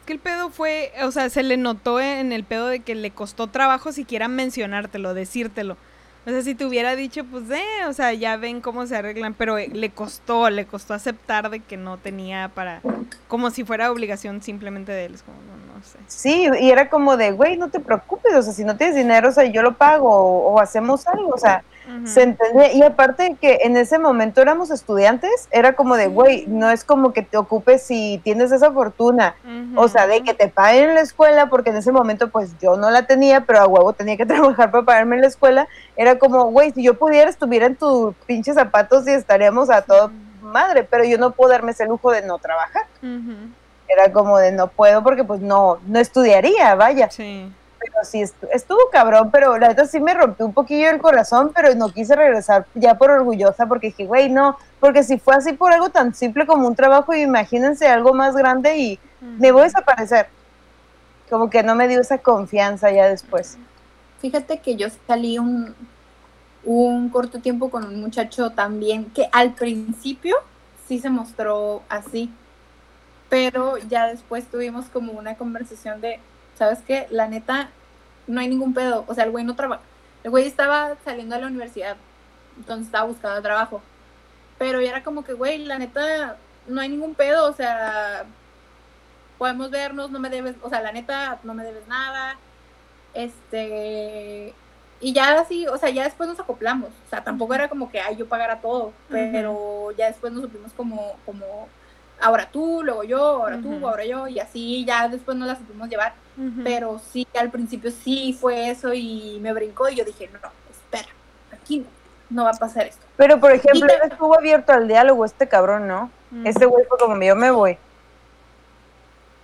Es que el pedo fue, o sea, se le notó en el pedo de que le costó trabajo siquiera mencionártelo, decírtelo. O sea, si te hubiera dicho, pues, eh, o sea, ya ven cómo se arreglan, pero eh, le costó, le costó aceptar de que no tenía para, como si fuera obligación simplemente de él, es como, no, sé. Sí, y era como de, güey, no te preocupes, o sea, si no tienes dinero, o sea, yo lo pago, o, o hacemos algo, o sea, se entiende, y aparte que en ese momento éramos estudiantes, era como de, güey, no es como que te ocupes si tienes esa fortuna, o sea, de que te paguen en la escuela, porque en ese momento pues yo no la tenía, pero a huevo tenía que trabajar para pagarme en la escuela, era como, güey, si yo pudiera estuviera en tus pinches zapatos y estaríamos a todo madre, pero yo no puedo darme ese lujo de no trabajar. Era como de no puedo porque pues no, no estudiaría, vaya. Sí sí estuvo cabrón, pero la verdad sí me rompió un poquillo el corazón, pero no quise regresar ya por orgullosa porque dije, güey, no, porque si fue así por algo tan simple como un trabajo, imagínense algo más grande y me voy a desaparecer. Como que no me dio esa confianza ya después. Fíjate que yo salí un, un corto tiempo con un muchacho también que al principio sí se mostró así, pero ya después tuvimos como una conversación de ¿sabes qué? La neta, no hay ningún pedo. O sea, el güey no trabaja. El güey estaba saliendo de la universidad, entonces estaba buscando trabajo. Pero ya era como que, güey, la neta, no hay ningún pedo. O sea, podemos vernos, no me debes, o sea, la neta, no me debes nada. Este. Y ya así, o sea, ya después nos acoplamos. O sea, tampoco era como que, ay, yo pagara todo. Pero ya después nos supimos como, como ahora tú, luego yo, ahora tú, ahora yo, y así ya después no la supimos llevar. Pero sí, al principio sí fue eso y me brincó y yo dije, no, espera, aquí no, va a pasar esto. Pero por ejemplo, estuvo abierto al diálogo este cabrón, ¿no? Este güey fue como, yo me voy.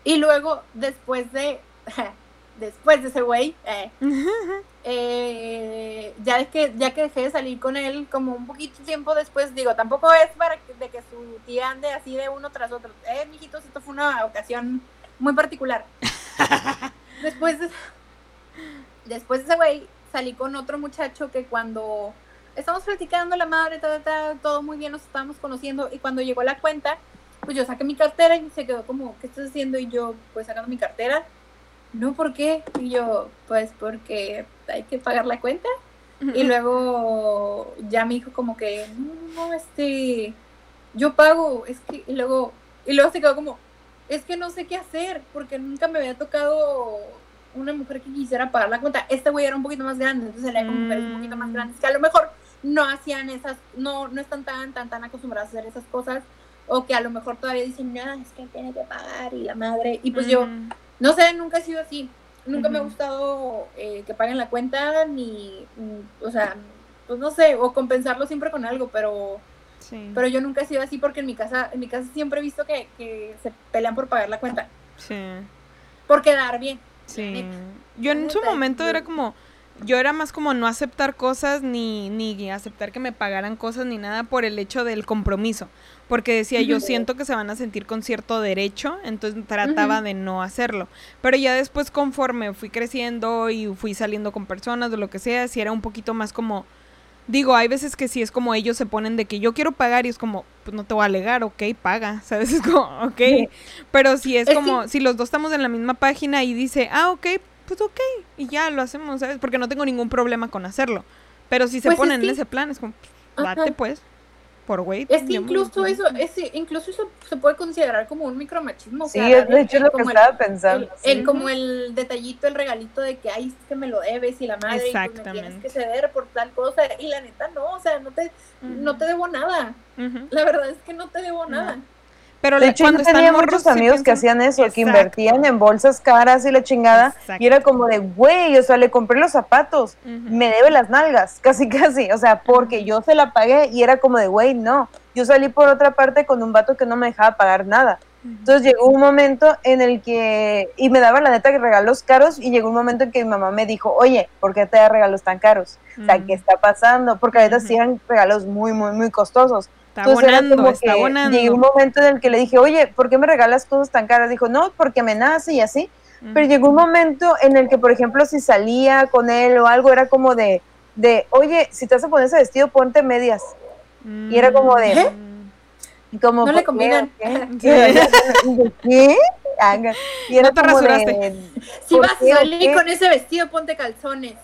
Y luego, después de, después de ese güey, eh, eh, ya es que ya que dejé de salir con él como un poquito tiempo después, digo, tampoco es para que, de que su tía ande así de uno tras otro. Eh, mijitos, esto fue una ocasión muy particular. después de, después de ese güey, salí con otro muchacho que cuando estamos platicando la madre, todo muy bien, nos estábamos conociendo y cuando llegó la cuenta, pues yo saqué mi cartera y se quedó como, ¿qué estás haciendo? Y yo, pues sacando mi cartera no, ¿por qué? Y yo, pues porque hay que pagar la cuenta. Y luego ya me dijo como que, no, no, este, yo pago, es que, y luego, y luego se quedó como, es que no sé qué hacer, porque nunca me había tocado una mujer que quisiera pagar la cuenta. Este güey era un poquito más grande, entonces le con mujeres un poquito más mm. grandes, que a lo mejor no hacían esas, no, no están tan, tan, tan acostumbradas a hacer esas cosas, o que a lo mejor todavía dicen, no, es que tiene que pagar, y la madre, y pues yo, no sé, nunca he sido así. Nunca me ha gustado eh, que paguen la cuenta, ni, mm, o sea, pues no sé, o compensarlo siempre con algo, pero, pero yo nunca he sido así porque en mi casa, en mi casa siempre he visto que, que se pelean por pagar la cuenta. Sí. Por quedar bien. Sí. Yo en su momento era como, yo era más como no aceptar cosas ni, ni aceptar que me pagaran cosas ni nada por el hecho del compromiso. Porque decía, yo siento que se van a sentir con cierto derecho, entonces trataba de no hacerlo. Pero ya después conforme fui creciendo y fui saliendo con personas o lo que sea, si era un poquito más como, digo, hay veces que sí es como ellos se ponen de que yo quiero pagar y es como, pues no te voy a alegar, ok, paga, ¿sabes? Es como, ok. Pero si es, como, si los dos estamos en la misma página y dice, ah, ok, pues ok, y ya lo hacemos, ¿sabes? Porque no tengo ningún problema con hacerlo. Pero si se pues ponen en ese plan, es como, date pues por weight. Es que incluso eso, es, incluso eso se puede considerar como un micromachismo. Sí, de hecho es lo que estaba pensando. El, como el detallito, el regalito de que, ay, es que me lo debes y la madre y pues me tienes que ceder por tal cosa. Y la neta, no, o sea, no te, no te debo nada. La verdad es que no te debo nada. Pero de hecho, yo tenía muchos amigos que hacían eso, que invertían en bolsas caras y la chingada, y era como de, güey, o sea, le compré los zapatos, me debe las nalgas, casi casi, o sea, porque yo se la pagué y era como de, güey, no, yo salí por otra parte con un vato que no me dejaba pagar nada. Entonces llegó un momento en el que, y me daba la neta que regalos caros, y llegó un momento en que mi mamá me dijo, oye, ¿por qué te da regalos tan caros? O sea, ¿qué está pasando? Porque ahorita sí eran regalos muy, muy, muy costosos. Está abonando, está abonando. Llegó un momento en el que le dije, oye, ¿por qué me regalas cosas tan caras? Dijo, no, porque me nace y así. Pero llegó un momento en el que, por ejemplo, si salía con él o algo, era como de, de oye, si te vas a poner ese vestido, ponte medias. Y era como de... ¿Eh? Como, no le combinan. ¿Qué? ¿Qué? Y era no te como De, si vas a salir con ese vestido, ponte calzones.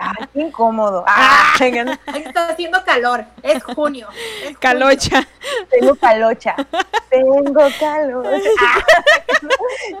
Ay, qué incómodo. Ah, está haciendo calor. Es junio. calocha. Tengo calocha. Tengo calocha.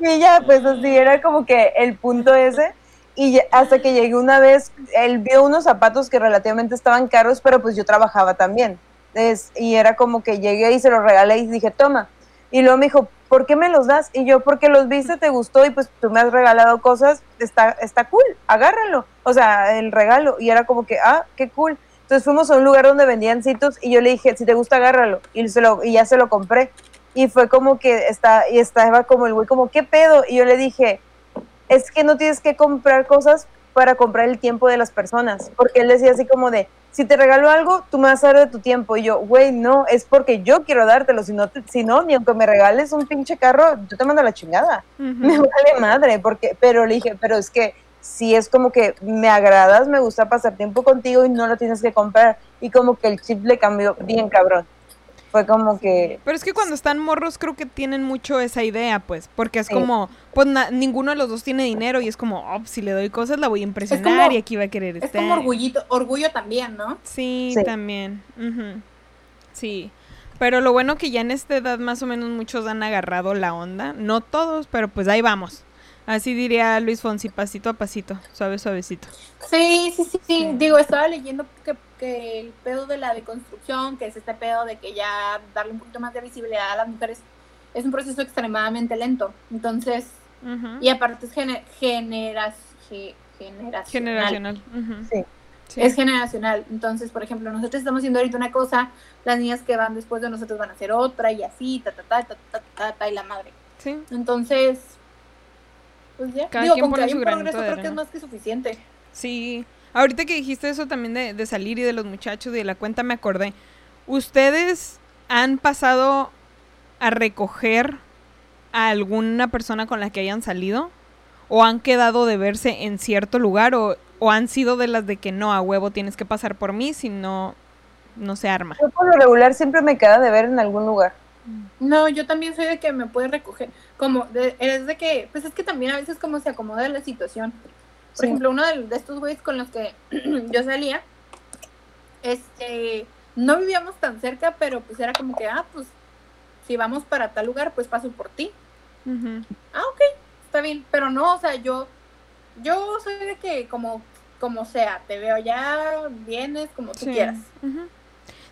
y ya, pues así era como que el punto ese. Y hasta que llegué una vez, él vio unos zapatos que relativamente estaban caros, pero pues yo trabajaba también. Es, y era como que llegué y se los regalé y dije, toma. Y luego me dijo, ¿por qué me los das? Y yo, porque los viste, te gustó y pues tú me has regalado cosas, está, está cool, agárralo. O sea, el regalo. Y era como que, ah, qué cool. Entonces fuimos a un lugar donde vendían citos y yo le dije, si te gusta, agárralo. Y, se lo, y ya se lo compré. Y fue como que está, y estaba como el güey, como, ¿qué pedo? Y yo le dije, es que no tienes que comprar cosas para comprar el tiempo de las personas. Porque él decía así como de, si te regalo algo, tú me vas a dar de tu tiempo. Y yo, güey, no, es porque yo quiero dártelo. Si no, si no, ni aunque me regales un pinche carro, yo te mando la chingada. Me vale madre, porque, pero le dije, pero es que si es como que me agradas, me gusta pasar tiempo contigo y no lo tienes que comprar. Y como que el chip le cambió bien cabrón fue como que... Pero es que cuando están morros creo que tienen mucho esa idea, pues, porque es como, pues ninguno de los dos tiene dinero y es como, oh, si le doy cosas la voy a impresionar y aquí va a querer estar. Es como orgullito, orgullo también, ¿no? Sí, también. Sí. Pero lo bueno que ya en esta edad más o menos muchos han agarrado la onda, no todos, pero pues ahí vamos. Así diría Luis Fonsi, pasito a pasito, suave, suavecito. Sí, sí, sí, sí. Digo, estaba leyendo que el pedo de la deconstrucción, que es este pedo de que ya darle un poquito más de visibilidad a las mujeres, es un proceso extremadamente lento. Entonces, y aparte es generacional. Generacional. Es generacional. Entonces, por ejemplo, nosotros estamos haciendo ahorita una cosa, las niñas que van después de nosotros van a hacer otra y así, ta, ta, ta, ta, ta, ta, ta y la madre. Entonces, Pues ya. Cada Digo, quien con que pone hay su un granito progreso de creo que es más que suficiente. Sí. Ahorita que dijiste eso también de, de salir y de los muchachos y de la cuenta, me acordé. ¿Ustedes han pasado a recoger a alguna persona con la que hayan salido? ¿O han quedado de verse en cierto lugar? ¿O, o han sido de las de que no, a huevo tienes que pasar por mí si no, no se arma? Yo por lo regular siempre me queda de ver en algún lugar. No, yo también soy de que me puede recoger. Como, de- es de que, pues es que también a veces como se acomoda la situación. Por Sí. ejemplo, uno de, de estos güeyes con los que yo salía, este, no vivíamos tan cerca, pero pues era como que, ah, pues, si vamos para tal lugar, pues paso por ti. Ah, ok, está bien. Pero no, o sea, yo, yo soy de que como, como sea, te veo ya, vienes, como tú Sí. quieras.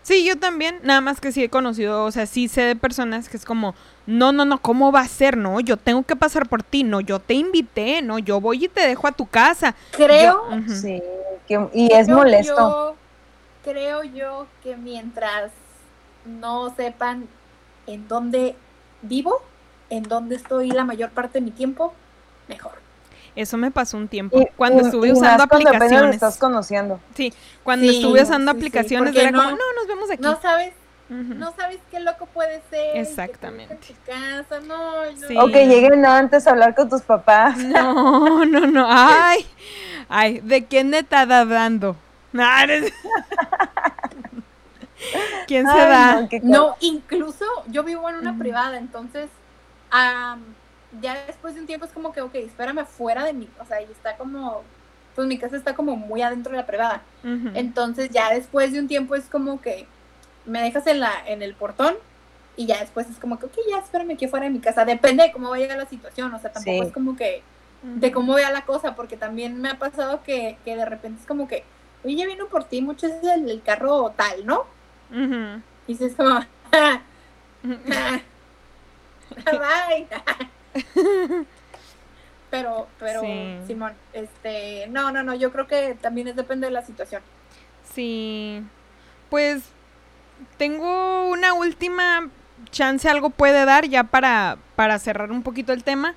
Sí, yo también, nada más que sí he conocido, o sea, sí sé de personas que es como, no, no, no, ¿cómo va a ser? No, yo tengo que pasar por ti, no, yo te invité, no, yo voy y te dejo a tu casa. Creo, Yo-. Sí, que- y es molesto. yo- creo yo que mientras no sepan en dónde vivo, en dónde estoy la mayor parte de mi tiempo, mejor. Eso me pasó un tiempo, Y- cuando y- estuve y usando más cuando aplicaciones. estás conociendo. Sí, cuando Sí, estuve usando sí, aplicaciones era no- como, no, nos vemos aquí. No sabes, no sabes qué loco puede ser. Exactamente. En tu casa, no, no. Sí. O que lleguen antes a hablar con tus papás. No, no, no, ay, ay, ¿de quién me está hablando? ¿Quién se Ay, da? no, incluso yo vivo en una privada, entonces am, ya después de un tiempo es como que, ok, espérame fuera de mi, o sea, y está como, pues mi casa está como muy adentro de la privada. Entonces ya después de un tiempo es como que me dejas en la en el portón y ya después es como que, ok, ya espérame aquí fuera de mi casa. Depende de cómo vaya la situación, o sea, tampoco Sí. es como que de cómo vea la cosa, porque también me ha pasado que, que de repente es como que, oye, ya vino por ti, mucho es el, el carro tal, ¿no? Ujú. Y dices como, bye. pero, pero, Sí. Simón, este, no, no, no, yo creo que también es depende de la situación. Sí. Pues tengo una última chance, algo puede dar ya para, para cerrar un poquito el tema.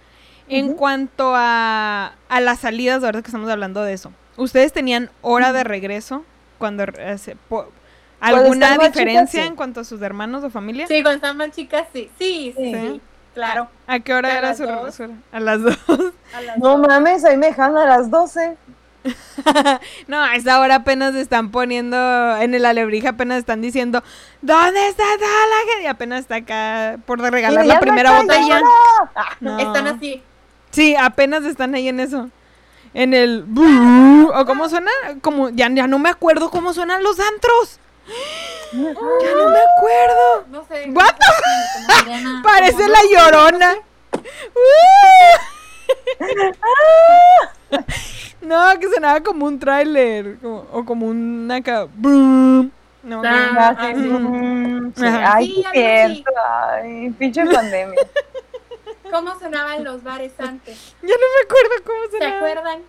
En cuanto a, a las salidas, de verdad que estamos hablando de eso. ¿Ustedes tenían hora de regreso cuando eh, se- po- alguna diferencia chicas, sí. en cuanto a sus hermanos o familia? Sí, cuando estaban más chicas, sí, sí, sí, Sí. sí, claro. ¿A qué hora ¿A era su regreso? A las dos. a las No dos. mames, ahí me dejan a las 12. No, a esa hora apenas están poniendo en el alebrije, apenas están diciendo, ¿dónde está toda la gente? Y apenas está acá por regalar la primera me botella. Ah, No. Están así. Sí, apenas están ahí en eso. En el... bu- ¿O cómo suena? Como, ya, ya no me acuerdo cómo suenan los antros. Ya no me acuerdo. No sé. What no Parece la llorona. No, que sonaba como un tráiler. como- o como una... ca- brum. No, no. Ah, Ah, sí, sí. mm, sí. Ay, Sí, así. cierto. Ay, pinche pandemia. ¿Cómo sonaban los bares antes? Ya no me acuerdo cómo ¿Se sonaba. acuerdan?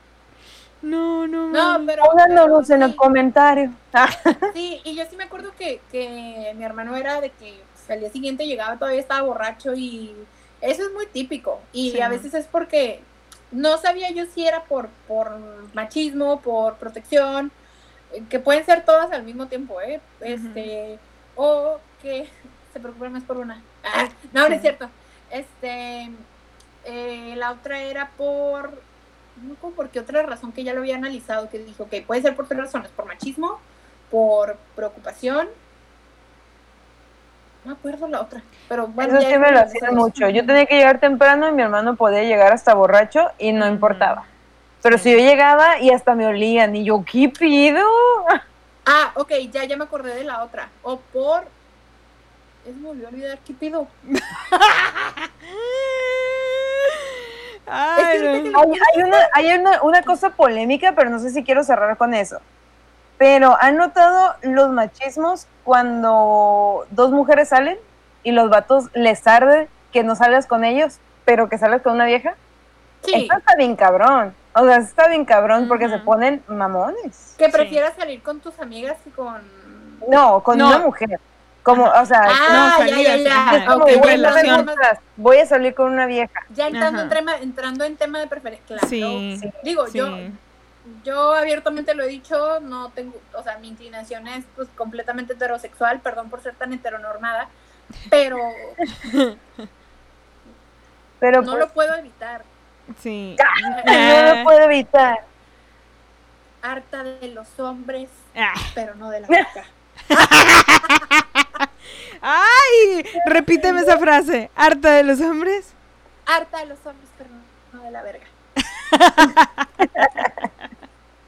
No, no, No, pero. Pero en el sí. comentario. Ah, Sí, y yo sí me acuerdo que, que mi hermano era de que pues, al día siguiente llegaba todavía estaba borracho y eso es muy típico. Y Sí. a veces es porque no sabía yo si era por, por machismo, por protección, que pueden ser todas al mismo tiempo, ¿eh? Este, o que se preocupan más por una. Ah, no, no Sí. es cierto. Este, eh, la otra era por, no como por qué otra razón que ya lo había analizado, que dijo que puede ser por tres razones, por machismo, por preocupación. No me acuerdo la otra, pero bueno. Eso sí me lo hacía mucho. Yo tenía que llegar temprano y mi hermano podía llegar hasta borracho y no Ujú. importaba. Pero si yo llegaba y hasta me olían y yo, ¿qué pido? Ah, ok, ya, ya me acordé de la otra. O por... Es me volvió a olvidar qué pido. Ay, Es que no. ahorita que Hay, hay una, hay una, una cosa polémica, pero no sé si quiero cerrar con eso. Pero ¿han notado los machismos cuando dos mujeres salen y los vatos les arde que no salgas con ellos, pero que salgas con una vieja? Sí, Eso está bien cabrón. O sea, está bien cabrón porque se ponen mamones. que Sí. prefieras salir con tus amigas que con... No, con No. una mujer. Como, o sea, Ah, no, ya, ya, ya. como voy a salir con una vieja. Ya entrando, en tema, entrando en tema de preferencia. Claro. Sí, sí. Digo, sí. yo yo abiertamente lo he dicho, no tengo, o sea, mi inclinación es pues completamente heterosexual, perdón por ser tan heteronormada, pero Pero no pues, lo puedo evitar. Sí. no lo puedo evitar. Harta de los hombres, Ah. pero no de la boca. ¡Ay! Repíteme esa frase. ¿Harta de los hombres? Harta de los hombres, pero no de la verga.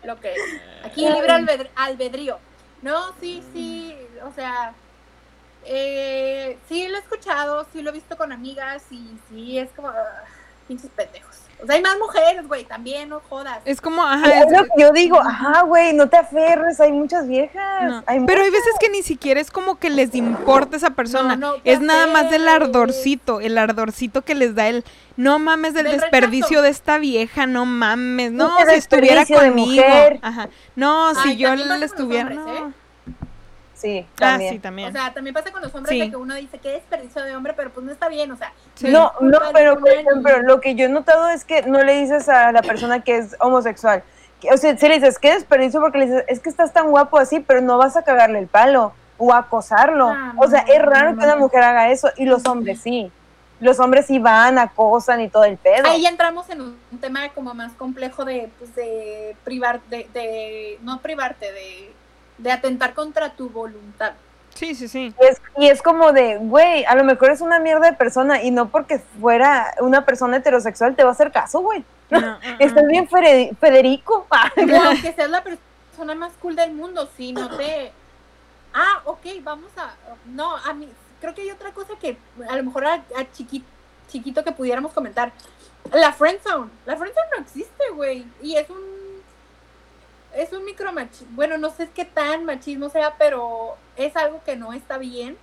Lo que es. Aquí libre albedr- albedrío. No, sí, sí, o sea, eh, sí lo he escuchado, sí lo he visto con amigas y sí es como, ah, pinches pendejos. O sea, hay más mujeres, güey, también, no jodas. Es como, ajá. Es es- lo que yo digo, ajá, güey, no te aferres, hay muchas viejas. no. hay Pero hay veces que ni siquiera es como que les importa esa persona. No, no es nada más del ardorcito, el ardorcito que les da el no mames del Del desperdicio rechazo. de esta vieja, no mames, no, si estuviera conmigo. Ajá. No, si Ay, yo le estuviera. hombres, ¿eh? No. Sí, Ah, también. sí, también. O sea, también pasa con los hombres Sí. de que uno dice que desperdicio de hombre, pero pues no está bien, o sea. Sí. No, no, pero por ejemplo, lo que yo he notado es que no le dices a la persona que es homosexual. que- O sea, si le dices, qué desperdicio, porque le dices, es que estás tan guapo así, pero no vas a cagarle el palo o acosarlo. Ah, o sea, no, es raro no, que una mujer haga eso y los hombres sí. Los hombres sí van, acosan y todo el pedo. Ahí ya entramos en un, un tema como más complejo de, pues, de privar, de, de, no privarte, de, de atentar contra tu voluntad. Sí, sí, sí. Y es, y es como de, güey, a lo mejor es una mierda de persona y no porque fuera una persona heterosexual te va a hacer caso, güey. No. Estás bien Federico. O aunque seas la persona más cool del mundo, si no te... Ah, ok, vamos a... No, a mí, creo que hay otra cosa que a lo mejor a, a chiqui- chiquito que pudiéramos comentar. La friendzone. La friendzone no existe, güey. Y es un... Es un micro Bueno, no sé qué tan machismo sea, pero es algo que no está bien.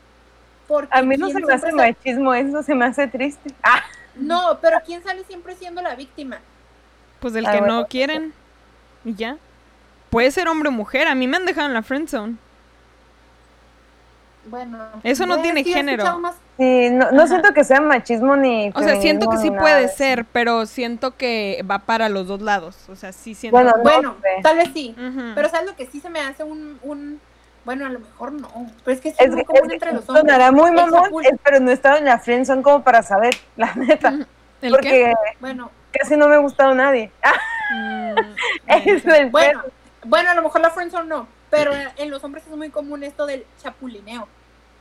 Porque A mí no ¿quién se me hace machismo eso, se me hace triste. Ah, No, pero ¿quién sale siempre siendo la víctima? Pues del Ah, que bueno, no quieren. Y ya. Puede ser hombre o mujer. A mí me han dejado en la friendzone. Bueno. Eso no tiene sí, género. escuchado más sí, no, siento que sea machismo ni. O sea, siento que sí puede ser, pero siento que va para los dos lados. O sea, sí siento. Bueno, no Bueno, tal vez sí. Pero ¿sabes lo que sí se me hace un... un bueno, a lo mejor no. Pero es que sí Es es muy que, común es que entre los hombres. sonará muy El mamón, chapul. es- pero no he estado en la friendzone como para saber, la neta. ¿El qué? Porque Bueno, casi no me ha gustado nadie. Mm, es el bueno, bueno, a lo mejor la friendzone no. Pero en los hombres es muy común esto del chapulineo.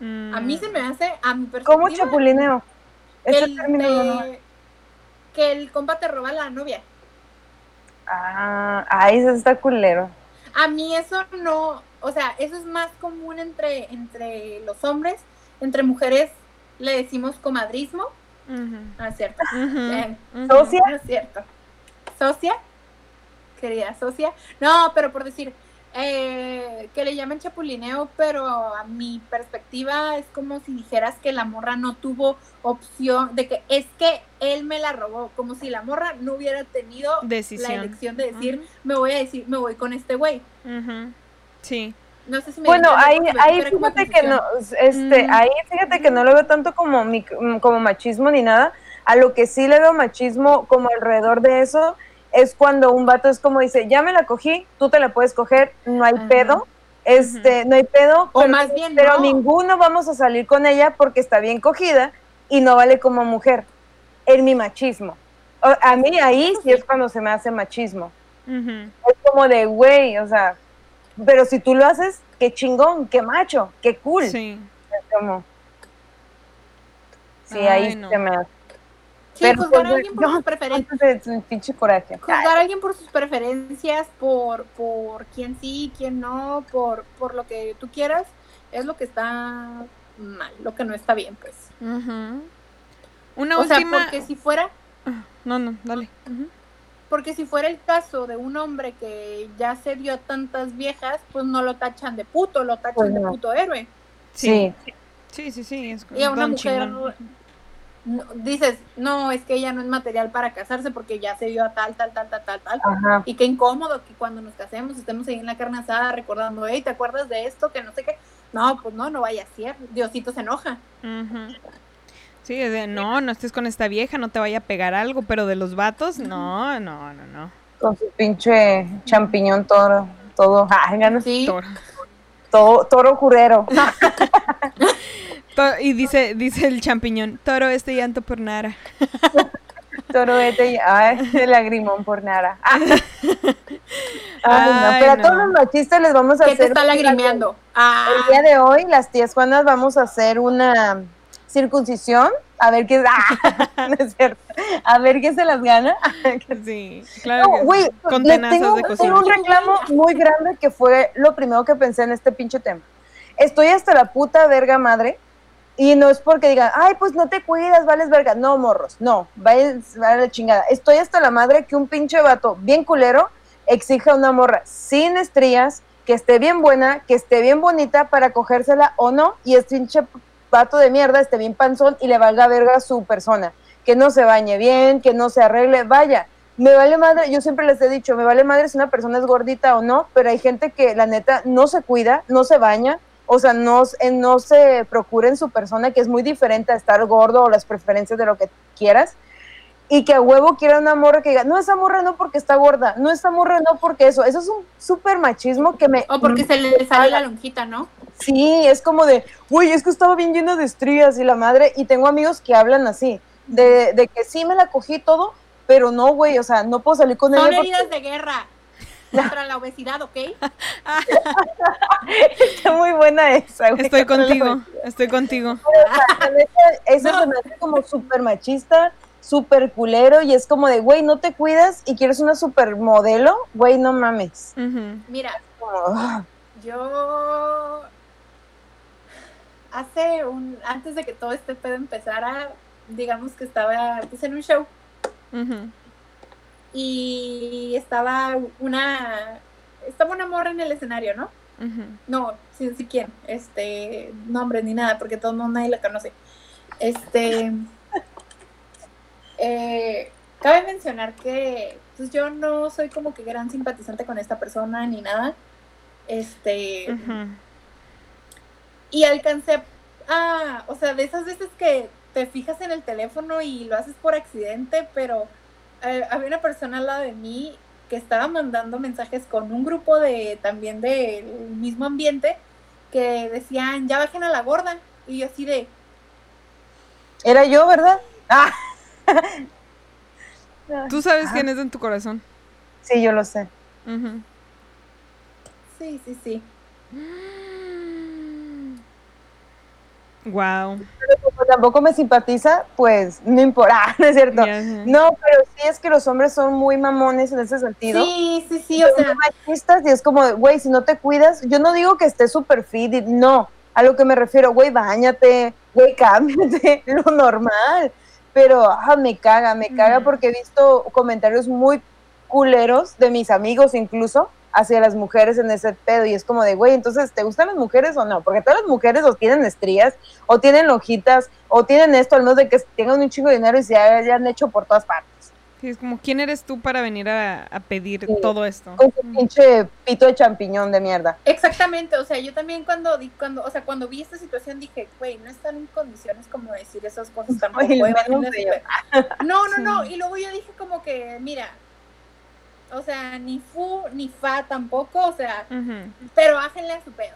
mm. A mí se me hace, a mi. ¿Cómo chapulineo? que el, término no lo- te- que el compa te roba a la novia. Ah, ay, eso está culero. A mí eso no, o sea, eso es más común entre, entre los hombres, entre mujeres le decimos comadrismo, Ujú, ah, es cierto, ujú. ¿Socia? no es cierto. ¿Socia? Querida socia. No, pero por decir, eh, que le llaman chapulineo, pero a mi perspectiva es como si dijeras que la morra no tuvo opción, de que es que él me la robó, como si la morra no hubiera tenido la Decisión. elección de decir, me voy a decir, me voy con este güey. Sí. No sé si me Bueno, ahí, ahí fíjate que no, este, Mm. ahí fíjate que no lo veo tanto como, mm, como machismo ni nada. A lo que sí le veo machismo como alrededor de eso es cuando un vato es como dice, ya me la cogí, tú te la puedes coger, no hay Ajá. pedo, este, no hay pedo, O pero, más bien pero no. ninguno vamos a salir con ella porque está bien cogida y no vale como mujer. En mi machismo. O- A mí ahí sí es cuando se me hace machismo. Es como de, güey, o sea, pero si tú lo haces, qué chingón, qué macho, qué cool. Sí. Es como. Sí, Ay, ahí no. se me hace. Sí, pero, juzgar pues, a alguien por sus preferencias. Pinche coraje. Juzgar a alguien por sus preferencias, por, por quién sí, quién no, por, por lo que tú quieras, es lo que está mal, lo que no está bien, pues. Ujú. Una o sea, última. porque si fuera, No, no, dale. Porque si fuera el caso de un hombre que ya se dio a tantas viejas, pues no lo tachan de puto, lo tachan de puto héroe. Sí. Sí, sí, sí. Es Y a una mujer chingón. No- dices, no, es que ella no es material para casarse porque ya se dio a tal, tal, tal, tal, tal, tal. Ajá. Y qué incómodo que cuando nos casemos estemos ahí en la carne asada recordando, hey, ¿te acuerdas de esto? Que no sé qué. no, pues no, no vaya a ser. Diosito se enoja. Sí, es de, no, no estés con esta vieja, no te vaya a pegar algo, pero de los vatos, no, no, no, no. Con su pinche champiñón toro, todo, ganas- Sí. Toro. todo, toro curero. To- Y dice, dice el champiñón, toro este llanto por nada. Toro este, ay, el lagrimón por nada. Ah. Ay, no, pero a todos los machistas les vamos a ¿Qué te hacer. está lagrimeando? Ah, El día de hoy, las tías Juanas, vamos a hacer una circuncisión. A ver qué. Ah, no es cierto. A ver qué se las gana. Sí, claro. No, que Con tenazas tengo, de tengo cocina. un reclamo muy grande que fue lo primero que pensé en este pinche tema. Estoy hasta la puta verga madre y no es porque digan, ay, pues no te cuidas, vales verga. No, morros, no, vaya a la chingada. Estoy hasta la madre que un pinche vato bien culero exija a una morra sin estrías, que esté bien buena, que esté bien bonita para cogérsela o no, y este pinche vato de mierda esté bien panzón y le valga verga su persona. Que no se bañe bien, que no se arregle, vaya. Me vale madre, yo siempre les he dicho, me vale madre si una persona es gordita o no, pero hay gente que la neta no se cuida, no se baña, o sea, no, eh, no se procura en su persona, que es muy diferente a estar gordo o las preferencias de lo que quieras, y que a huevo quiera una morra que diga, no, esa morra no porque está gorda, no, esa morra no porque eso, eso es un súper machismo que me... o porque se le sale la lonjita, ¿no? Sí, es como de, güey, es que estaba bien lleno de estrías y la madre, y tengo amigos que hablan así, de, de que sí me la cogí todo, pero no, güey, o sea, no puedo salir con Son ella porque heridas de guerra contra la obesidad, ¿ok? está muy buena esa, güey. Estoy contigo, estoy contigo. Eso No. se me hace como súper machista, súper culero, y es como de, güey, no te cuidas y quieres una super modelo, güey, no mames. Mira, Como, ah, yo hace un antes de que todo este pedo empezara, digamos que estaba pues, en un show Ujú. Y estaba una estaba una morra en el escenario, ¿no? No, sí quién, este, nombre ni nada, porque todo el mundo nadie la conoce. Este, eh, cabe mencionar que, pues yo no soy como que gran simpatizante con esta persona ni nada. Este, y alcancé a, o sea, de esas veces que te fijas en el teléfono y lo haces por accidente, pero eh, había una persona al lado de mí que estaba mandando mensajes con un grupo de también del mismo ambiente que decían, ya bajen a la gorda. Y yo así de, Era yo, ¿verdad? Ah. Tú sabes quién es en tu corazón. Sí, yo lo sé. Ujú. sí, sí, sí. Wow. Pero como tampoco me simpatiza, pues no importa, no es cierto. No, pero sí es que los hombres son muy mamones en ese sentido. Sí, sí, sí, o Son sea, machistas y es como, güey, si no te cuidas, yo no digo que estés súper fit, no, a lo que me refiero, güey, bañate, güey, cámbiate, lo normal, pero ah, me caga, me caga Ujú. porque he visto comentarios muy culeros de mis amigos incluso hacia las mujeres en ese pedo y es como de, güey, entonces, ¿te gustan las mujeres o no? Porque todas las mujeres o tienen estrías, o tienen lonjitas, o tienen esto, al menos de que tengan un chingo de dinero y se hayan hecho por todas partes. Sí, es como, ¿quién eres tú para venir a, a pedir Sí. todo esto? Con su pinche pito de champiñón de mierda. exactamente, o sea, yo también cuando, di- cuando, o sea, cuando vi esta situación dije, güey, no están en condiciones como de decir esas cosas tan No, no, Sí. no, y luego yo dije como que, mira, o sea, ni fu ni fa tampoco, o sea, pero bájenle a su pedo.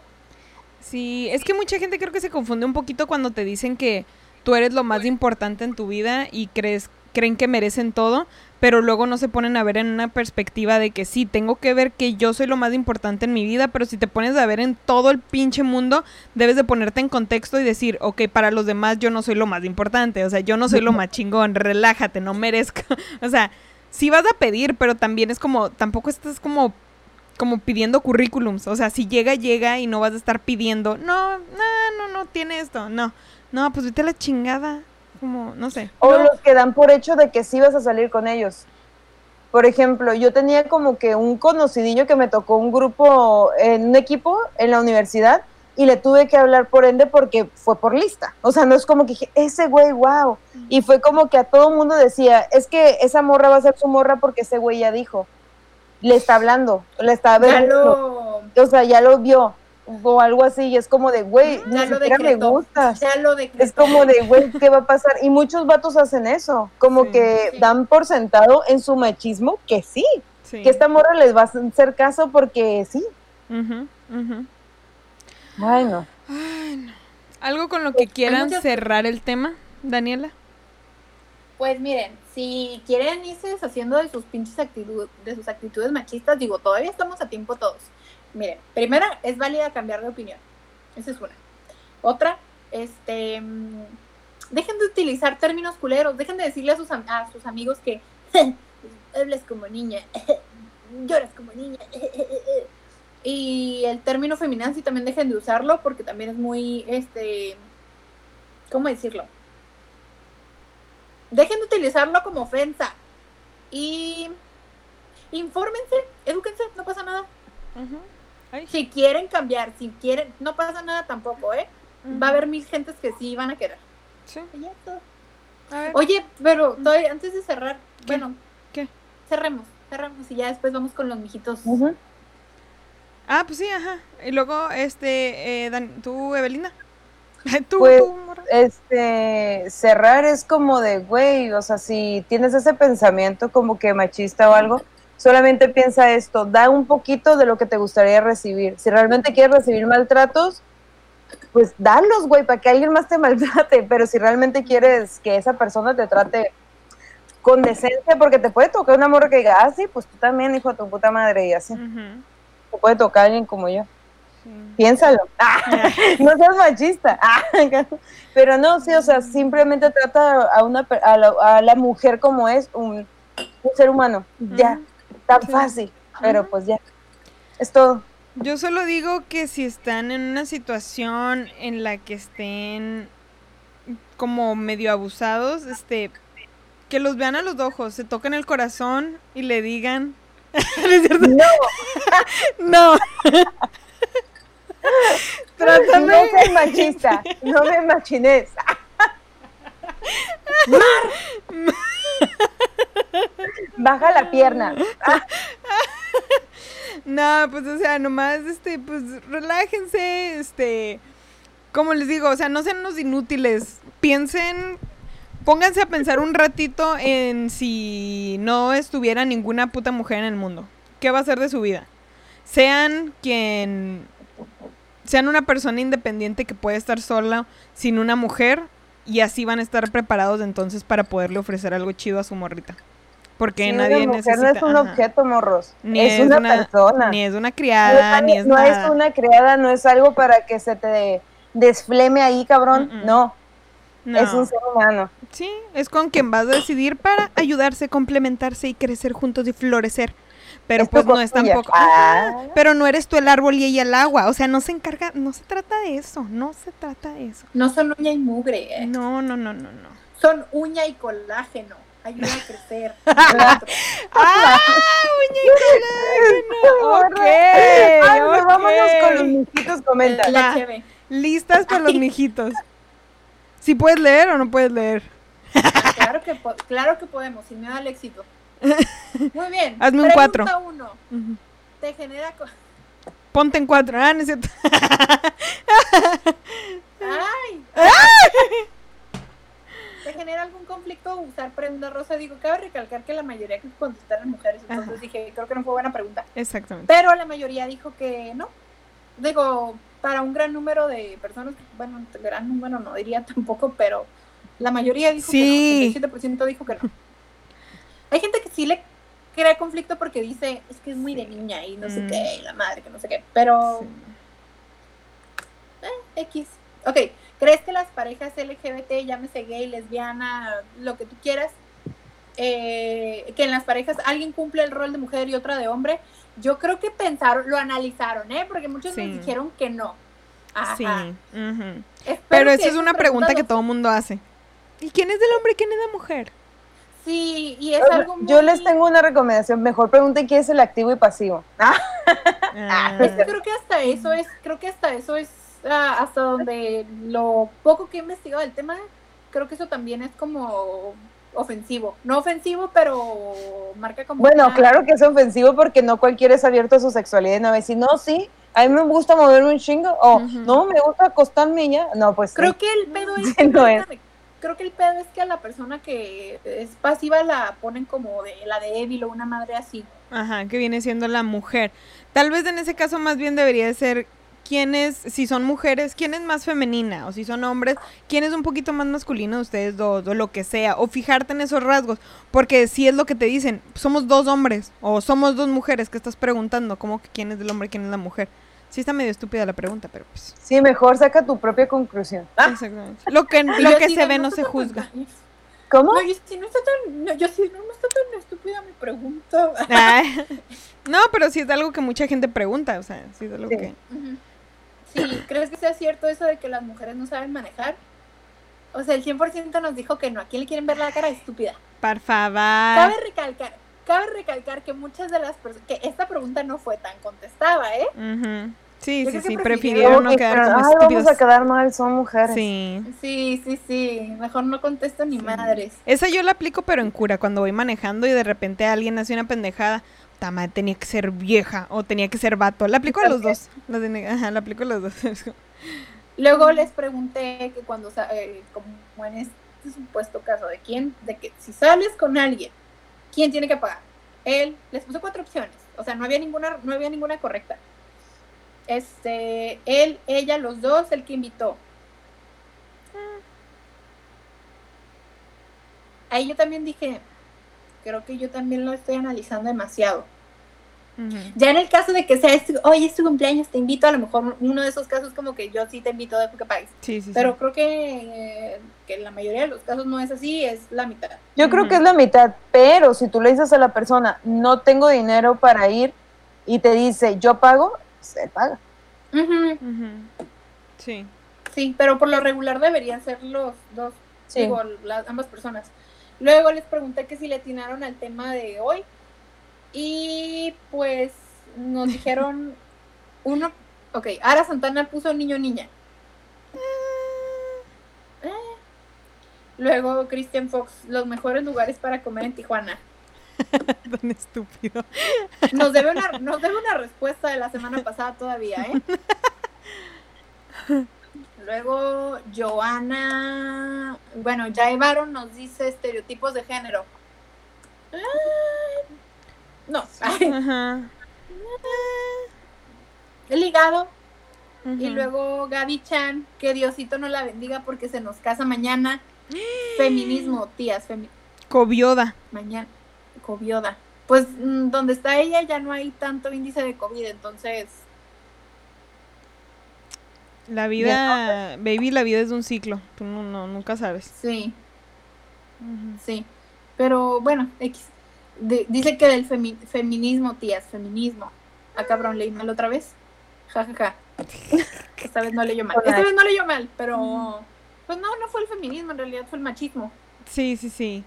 Sí, es que mucha gente creo que se confunde un poquito cuando te dicen que tú eres lo más importante en tu vida y crees creen que merecen todo, pero luego no se ponen a ver en una perspectiva de que sí, tengo que ver que yo soy lo más importante en mi vida, pero si te pones a ver en todo el pinche mundo, debes de ponerte en contexto y decir, ok, para los demás yo no soy lo más importante, o sea, yo no soy lo más chingón, relájate, no merezco, o sea, sí vas a pedir, pero también es como, tampoco estás como como pidiendo currículums. O sea, si llega, llega y no vas a estar pidiendo, no, no, no, no, tiene esto, no. No, pues vete a la chingada. Como, no sé. O No. los que dan por hecho de que sí vas a salir con ellos. Por ejemplo, yo tenía como que un conocidillo que me tocó un grupo en un equipo en la universidad y le tuve que hablar por ende porque fue por lista. O sea, no es como que dije, ese güey, wow. Y fue como que a todo mundo decía, es que esa morra va a ser su morra porque ese güey ya dijo. Le está hablando, le está Ya hablando. lo... O sea, ya lo vio. o algo así, y es como de, güey, ni Ya lo siquiera me gustas. Ya lo. Es como de, güey, ¿qué va a pasar? Y muchos vatos hacen eso, como Sí. que Sí. dan por sentado en su machismo que sí, Sí. que esta morra les va a hacer caso porque sí. Ujú, ujú. Ay, no. Ay, no. ¿Algo con lo que quieran muchas- cerrar el tema, Daniela? Pues miren, si quieren irse deshaciendo de sus pinches actitudes, de sus actitudes machistas, digo, todavía estamos a tiempo todos. Miren, primera, es válida cambiar de opinión. Esa es una. Otra, este, mm, dejen de utilizar términos culeros, dejen de decirle a sus, a sus amigos que hablas como niña, lloras como niña. Y el término feminazi también dejen de usarlo porque también es muy, este, ¿cómo decirlo? Dejen de utilizarlo como ofensa. Y infórmense, edúquense, no pasa nada. Ay. Si quieren cambiar, si quieren, no pasa nada tampoco, ¿eh? Va a haber mil gentes que sí van a querer. Sí. Oye, pero todavía, antes de cerrar, bueno, ¿Qué? cerremos, cerremos y ya después vamos con los mijitos. Ujú. Ah, pues sí, ajá. Y luego, este, eh, Dan- tú, Evelina. tú, Pues, tú. Este, cerrar es como de, güey, o sea, si tienes ese pensamiento como que machista o algo, solamente piensa esto, da un poquito de lo que te gustaría recibir. Si realmente quieres recibir maltratos, pues dalos, güey, para que alguien más te maltrate, pero si realmente quieres que esa persona te trate con decencia, porque te puede tocar una morra que diga, ah, sí, pues tú también, hijo de tu puta madre, y así, Ujú. Te puede tocar alguien como yo. Sí. Piénsalo. Ah, no seas machista. Ah, pero no, sí, o sea, simplemente trata a una a la, a la mujer como es un, un ser humano. Ya, tan fácil. Pero pues ya. Es todo. Yo solo digo que si están en una situación en la que estén como medio abusados, este, que los vean a los ojos, se toquen el corazón y le digan. ¿No? No, No. Trátame. no seas machista. No me machines. Baja la pierna. No, pues o sea, nomás, este, pues relájense, este, como les digo, o sea, no sean unos inútiles, piensen, pónganse a pensar un ratito en si no estuviera ninguna puta mujer en el mundo, ¿qué va a ser de su vida? Sean quien, sean una persona independiente que puede estar sola sin una mujer y así van a estar preparados entonces para poderle ofrecer algo chido a su morrita. Porque Sí, nadie una mujer necesita... no es un ajá. objeto, morros. Ni es, una, persona. Ni es una No criada, es, ni es no nada. es una criada, no es algo para que se te desfleme ahí, cabrón. No, No. es un ser humano. Sí, es con quien vas a decidir para ayudarse, complementarse y crecer juntos y florecer. Pero Es pues no es tampoco. Ah. Pero no eres tú el árbol y ella el agua. O sea, no se encarga, no se trata de eso. No se trata de eso. No son uña y mugre, ¿eh? No, no, no, no, no. son uña y colágeno. Ayuda a crecer. ¡Ah! ¡Muñeca! Ok. Ay, pues vámonos con los mijitos, comenta. La. Listas para los mijitos. ¿Sí puedes leer o no puedes leer? Claro que, claro que podemos, sin miedo al éxito. Muy bien. Hazme un Pregunta cuatro. uno. Ujú. ¿Te genera, Ponte en cuatro. Ah, no es cierto. ¡Ay! ¿Te genera algún conflicto usar prenda rosa? Digo, cabe recalcar que la mayoría que contestaron mujeres, entonces Ajá. dije, creo que no fue buena pregunta. Exactamente. Pero la mayoría dijo que no. Digo, para un gran número de personas, bueno, gran número no diría tampoco, pero la mayoría dijo Sí. que no. El 87% dijo que no. Hay gente que sí le crea conflicto porque dice, es que es muy de niña y no sé Mm. qué, y la madre, que no sé qué. Pero Sí. X. Ok, ¿crees que las parejas LGBT, llámese gay, lesbiana, lo que tú quieras, eh, que en las parejas alguien cumple el rol de mujer y otra de hombre? Yo creo que pensaron, lo analizaron, ¿eh? Porque muchos Sí. nos dijeron que no. Ajá. Sí. Pero esa es una pregunta que los- todo mundo hace. ¿Y quién es del hombre y quién es de mujer? Sí, y es algo muy... Yo les tengo una recomendación. Mejor pregunten quién es el activo y pasivo. Ah, Ah, Es que creo que hasta eso es, creo que hasta eso es, ah, hasta donde lo poco que he investigado del tema, creo que eso también es como ofensivo. No ofensivo, pero marca como... Bueno, una- claro que es ofensivo porque no cualquiera es abierto a su sexualidad y no va a decir, no, sí, A mí me gusta moverme un chingo. O no, me gusta acostarme ya. No, pues sí. Creo que el pedo es Sí, que, no es. espérame, creo que el pedo es que a la persona que es pasiva la ponen como de la débil o una madre así. Ajá, que viene siendo la mujer. Tal vez en ese caso más bien debería de ser quién es, si son mujeres, quién es más femenina, o si son hombres, quién es un poquito más masculino de ustedes dos, o lo que sea, o fijarte en esos rasgos, porque si es lo que te dicen, somos dos hombres, o somos dos mujeres, que estás preguntando, como que quién es el hombre, quién es la mujer. Sí está medio estúpida la pregunta, pero pues... Sí, mejor saca tu propia conclusión. Ah, Exactamente. Lo que, lo que se ve no se juzga. ¿Cómo? No, yo sí no está tan, no, yo sí no, no está tan estúpida mi pregunta. Ah, no, pero sí es algo que mucha gente pregunta, o sea, sí es algo Sí. que... Ujú. Sí, ¿crees que sea cierto eso de que las mujeres no saben manejar? O sea, el 100% nos dijo que no. ¿A quién le quieren ver la cara estúpida? Por favor. Cabe recalcar, cabe recalcar que muchas de las personas, que esta pregunta no fue tan contestada, ¿eh? Sí, Yo sí, sí, prefirieron no que, quedar ay, como vamos estúpidos. a quedar mal, son mujeres. Sí. Sí, sí, sí. Mejor no contesto ni madres. Esa yo la aplico, pero en cura, cuando voy manejando y de repente alguien hace una pendejada. "Ta madre, tenía que ser vieja o tenía que ser vato. La aplico a los dos. La Ajá, la aplico a los dos. Luego les pregunté que cuando, eh, como en este supuesto caso, de quién, de que si sales con alguien, ¿quién tiene que pagar? Él, les puse cuatro opciones, o sea, no había ninguna, no había ninguna correcta. Este, él, ella, los dos, el que invitó. Ahí yo también dije, creo que yo también lo estoy analizando demasiado. Ya en el caso de que sea, es tu- oye, es tu cumpleaños, te invito, a lo mejor uno de esos casos como que yo sí te invito, dejo que pagues. Sí, sí, Pero sí. creo que, eh, que en la mayoría de los casos no es así, es la mitad. Yo creo que es la mitad, pero si tú le dices a la persona, no tengo dinero para ir, y te dice, yo pago, pues él paga. Ujú, Ujú. Sí. Sí, pero por lo regular deberían ser los dos, Sí. digo, las, ambas personas. Luego les pregunté que si le atinaron al tema de hoy y pues nos dijeron uno, ok, Ara Santana puso niño niña. Eh. Luego Christian Fox, los mejores lugares para comer en Tijuana. Tan estúpido. Nos debe una, nos debe una respuesta de la semana pasada todavía, ¿eh? Luego Joana, bueno, Jai Baron nos dice estereotipos de género. Ah, No, Ajá. he ligado. Y luego Gaby Chan, que Diosito no la bendiga porque se nos casa mañana. Feminismo, tías, femi Cobioda. mañana, covioda. Pues mm, donde está ella ya no hay tanto índice de COVID, entonces La vida, baby, la vida es un ciclo. Tú no, no, nunca sabes. sí. Sí, pero bueno, X. De- dice que del femi- feminismo, tías, feminismo. Ah, cabrón, leí mal otra vez. Ja, ja, ja. Esta vez no leyó mal. Esta vez no leyó mal, pero... Pues no, no fue el feminismo, en realidad fue el machismo. Sí, sí, sí.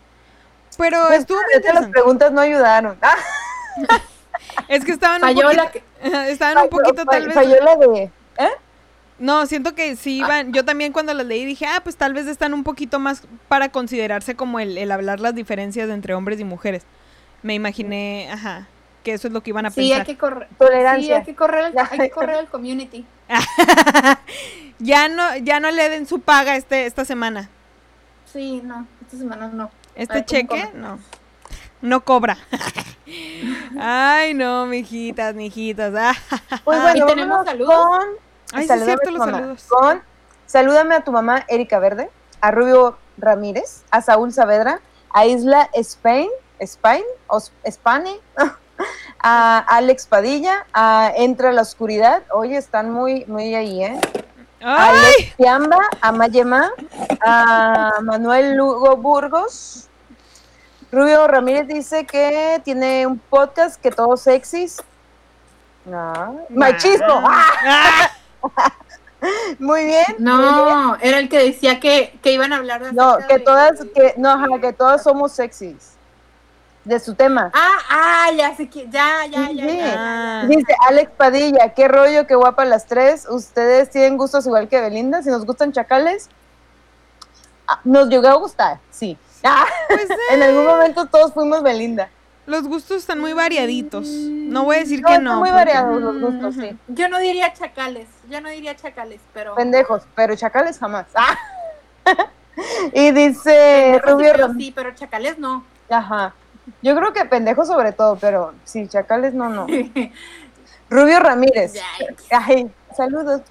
Pero Pues, estuvo muy es que las interesante. preguntas no ayudaron. Ah, Es que estaban un Falló poquito, la que... estaban un poquito tal vez. Falló la de... No, siento que sí iban. Yo también cuando las leí dije, ah, pues tal vez están un poquito más para considerarse como el, el hablar las diferencias entre hombres y mujeres. Me imaginé, ajá, que eso es lo que iban a Sí, hay que correr. Sí, Tolerancia. hay que correr al, Ya. hay que correr al community. ya no, ya no le den su paga este, esta semana. Sí, no, esta semana no. Este Ay, ¿cómo cheque, no. No cobra. Ay, no, mijitas, mijitas. Ah. Pues Ah, bueno, ¿y tenemos saludos? Con, Ay, sí, cierto, los saludos. Con, salúdame a tu mamá, Erika Verde, a Rubio Ramírez, a Saúl Saavedra, a Isla Spain, Spain, o Spane, a Alex Padilla, a Entra la Oscuridad. Oye, están muy, muy ahí, ¿eh? A Alex Piamba, a Mayema, a Manuel Lugo Burgos. Rubio Ramírez dice que tiene un podcast que todos sexys. No. Machismo. ¡Ah! Muy bien. No, era el que decía que, que iban a hablar de No, que de- todas, que, no, ajá, que todas somos sexys. De su tema. Ah, ah, ya sé que, ya, ya, ya, Sí. ya, ya. Dice Alex Padilla, qué rollo, qué guapa las tres. Ustedes tienen gustos igual que Belinda. Si nos gustan chacales, ah, nos llegó a gustar, sí. Ah, Pues, eh, en algún momento todos fuimos Belinda. Los gustos están muy variaditos. No voy a decir No, que están no. muy porque- variados los gustos, sí. Yo no diría chacales, yo no diría chacales, pero... Pendejos, pero chacales jamás. Ah. y dice Pendejos Rubio sí, pero chacales no. Ajá. Yo creo que pendejos sobre todo, pero sí, chacales no, no. Rubio Ramírez. Ay, saludos.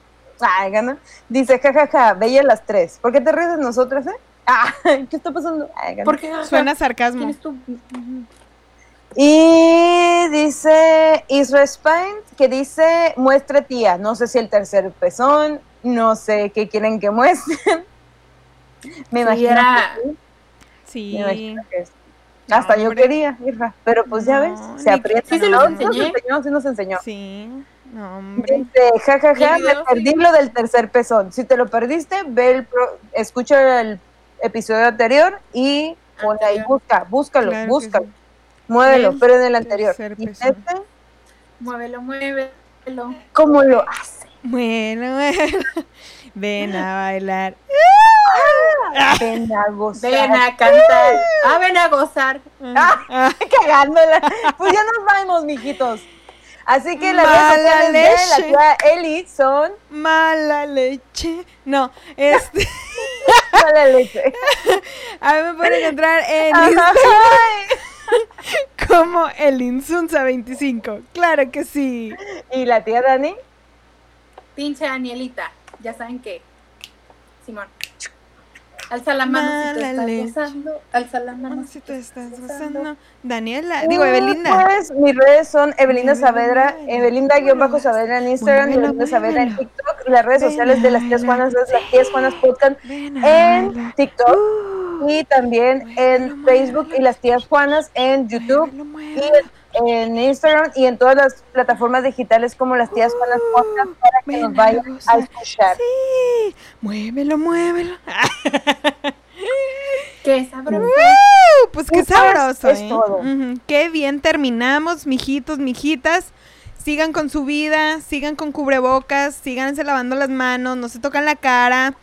Ay, gana. Dice, jajaja, veía las tres. ¿Por qué te ríes de nosotras, eh? Ah, ¿qué está pasando? Ay, gana. ¿Por qué? Suena sarcasmo. ¿Quién es tú? Y dice Israel Spain que dice, muestre tía. No sé si el tercer pezón, no sé qué quieren que muestren. Me Sí, imagino era- que sí, Sí. me imagino que sí. Hasta yo quería, Irra. Pero pues ya ves, No, se aprieta. Sí se ¿no? los nos enseñó, sí nos enseñó. Sí. No, hombre. Dice, El me video, perdí sí. lo del tercer pezón. Si te lo perdiste, ve el pro- escucha el episodio anterior y ponle ahí, Anterior. busca, búscalo, Claro búscalo, sí. Muévelo, El pero en el anterior. este, Muévelo, muévelo. ¿cómo lo hace? Bueno, bueno. Ven a bailar. Ven a gozar. Ven a cantar. Ah, ven a gozar. Ah. Ah, Cagándola. Pues ya nos vamos, mijitos. Así que las Mala redes sociales de la tía Eli son mala leche. No, este. mala leche. A mí me pueden encontrar en Instagram. como el Insunza25. Claro que sí. Y la tía Dani. Pinche Danielita. Ya saben que. Simón. Alza la mano si te estás leche. gozando. Alza la mano Si tú estás gozando. Daniela, digo, Uh, Evelinda. Pues mis redes son Evelinda Saavedra, Evelinda-Saavedra en Instagram, Evelinda Saavedra en. TikTok, las redes sociales de las tías. Juanas las tías Juanas Podcast en. TikTok Uh, y también en Facebook y las tías Juanas en YouTube y en, en Instagram y en todas las plataformas digitales como las tías Juanas Podcast para que nos vayan a gozar. escuchar. Sí, muévelo, muévelo. Qué sabroso. ¡Uh! Pues qué sabroso, es ¿eh? todo. Qué bien terminamos, mijitos, mijitas. Sigan con su vida, sigan con cubrebocas, síganse lavando las manos, no se tocan la cara.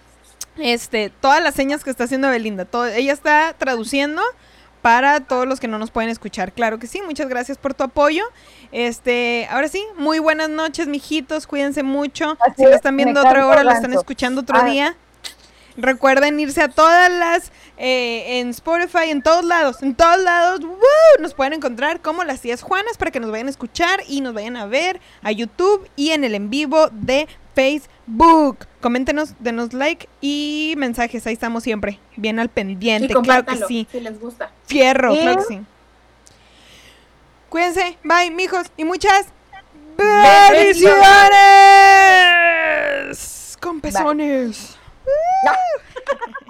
Este, todas las señas que está haciendo Belinda, todo, ella está traduciendo para todos los que no nos pueden escuchar. Claro que sí, muchas gracias por tu apoyo. Este, ahora sí, muy buenas noches, mijitos, cuídense mucho. Así si lo es, están viendo otra hora, lo están escuchando otro Ah. día. Recuerden irse a todas las, eh, en Spotify, en todos lados, en todos lados, ¡woo! nos pueden encontrar como las tías Juanas para que nos vayan a escuchar y nos vayan a ver a YouTube y en el en vivo de Facebook. Coméntenos, denos like y mensajes, ahí estamos siempre, bien al pendiente, Y claro que sí. si les gusta. Fierro, Y- claro que sí. Cuídense, bye, mijos, y muchas Bendiciones. bendiciones con pezones.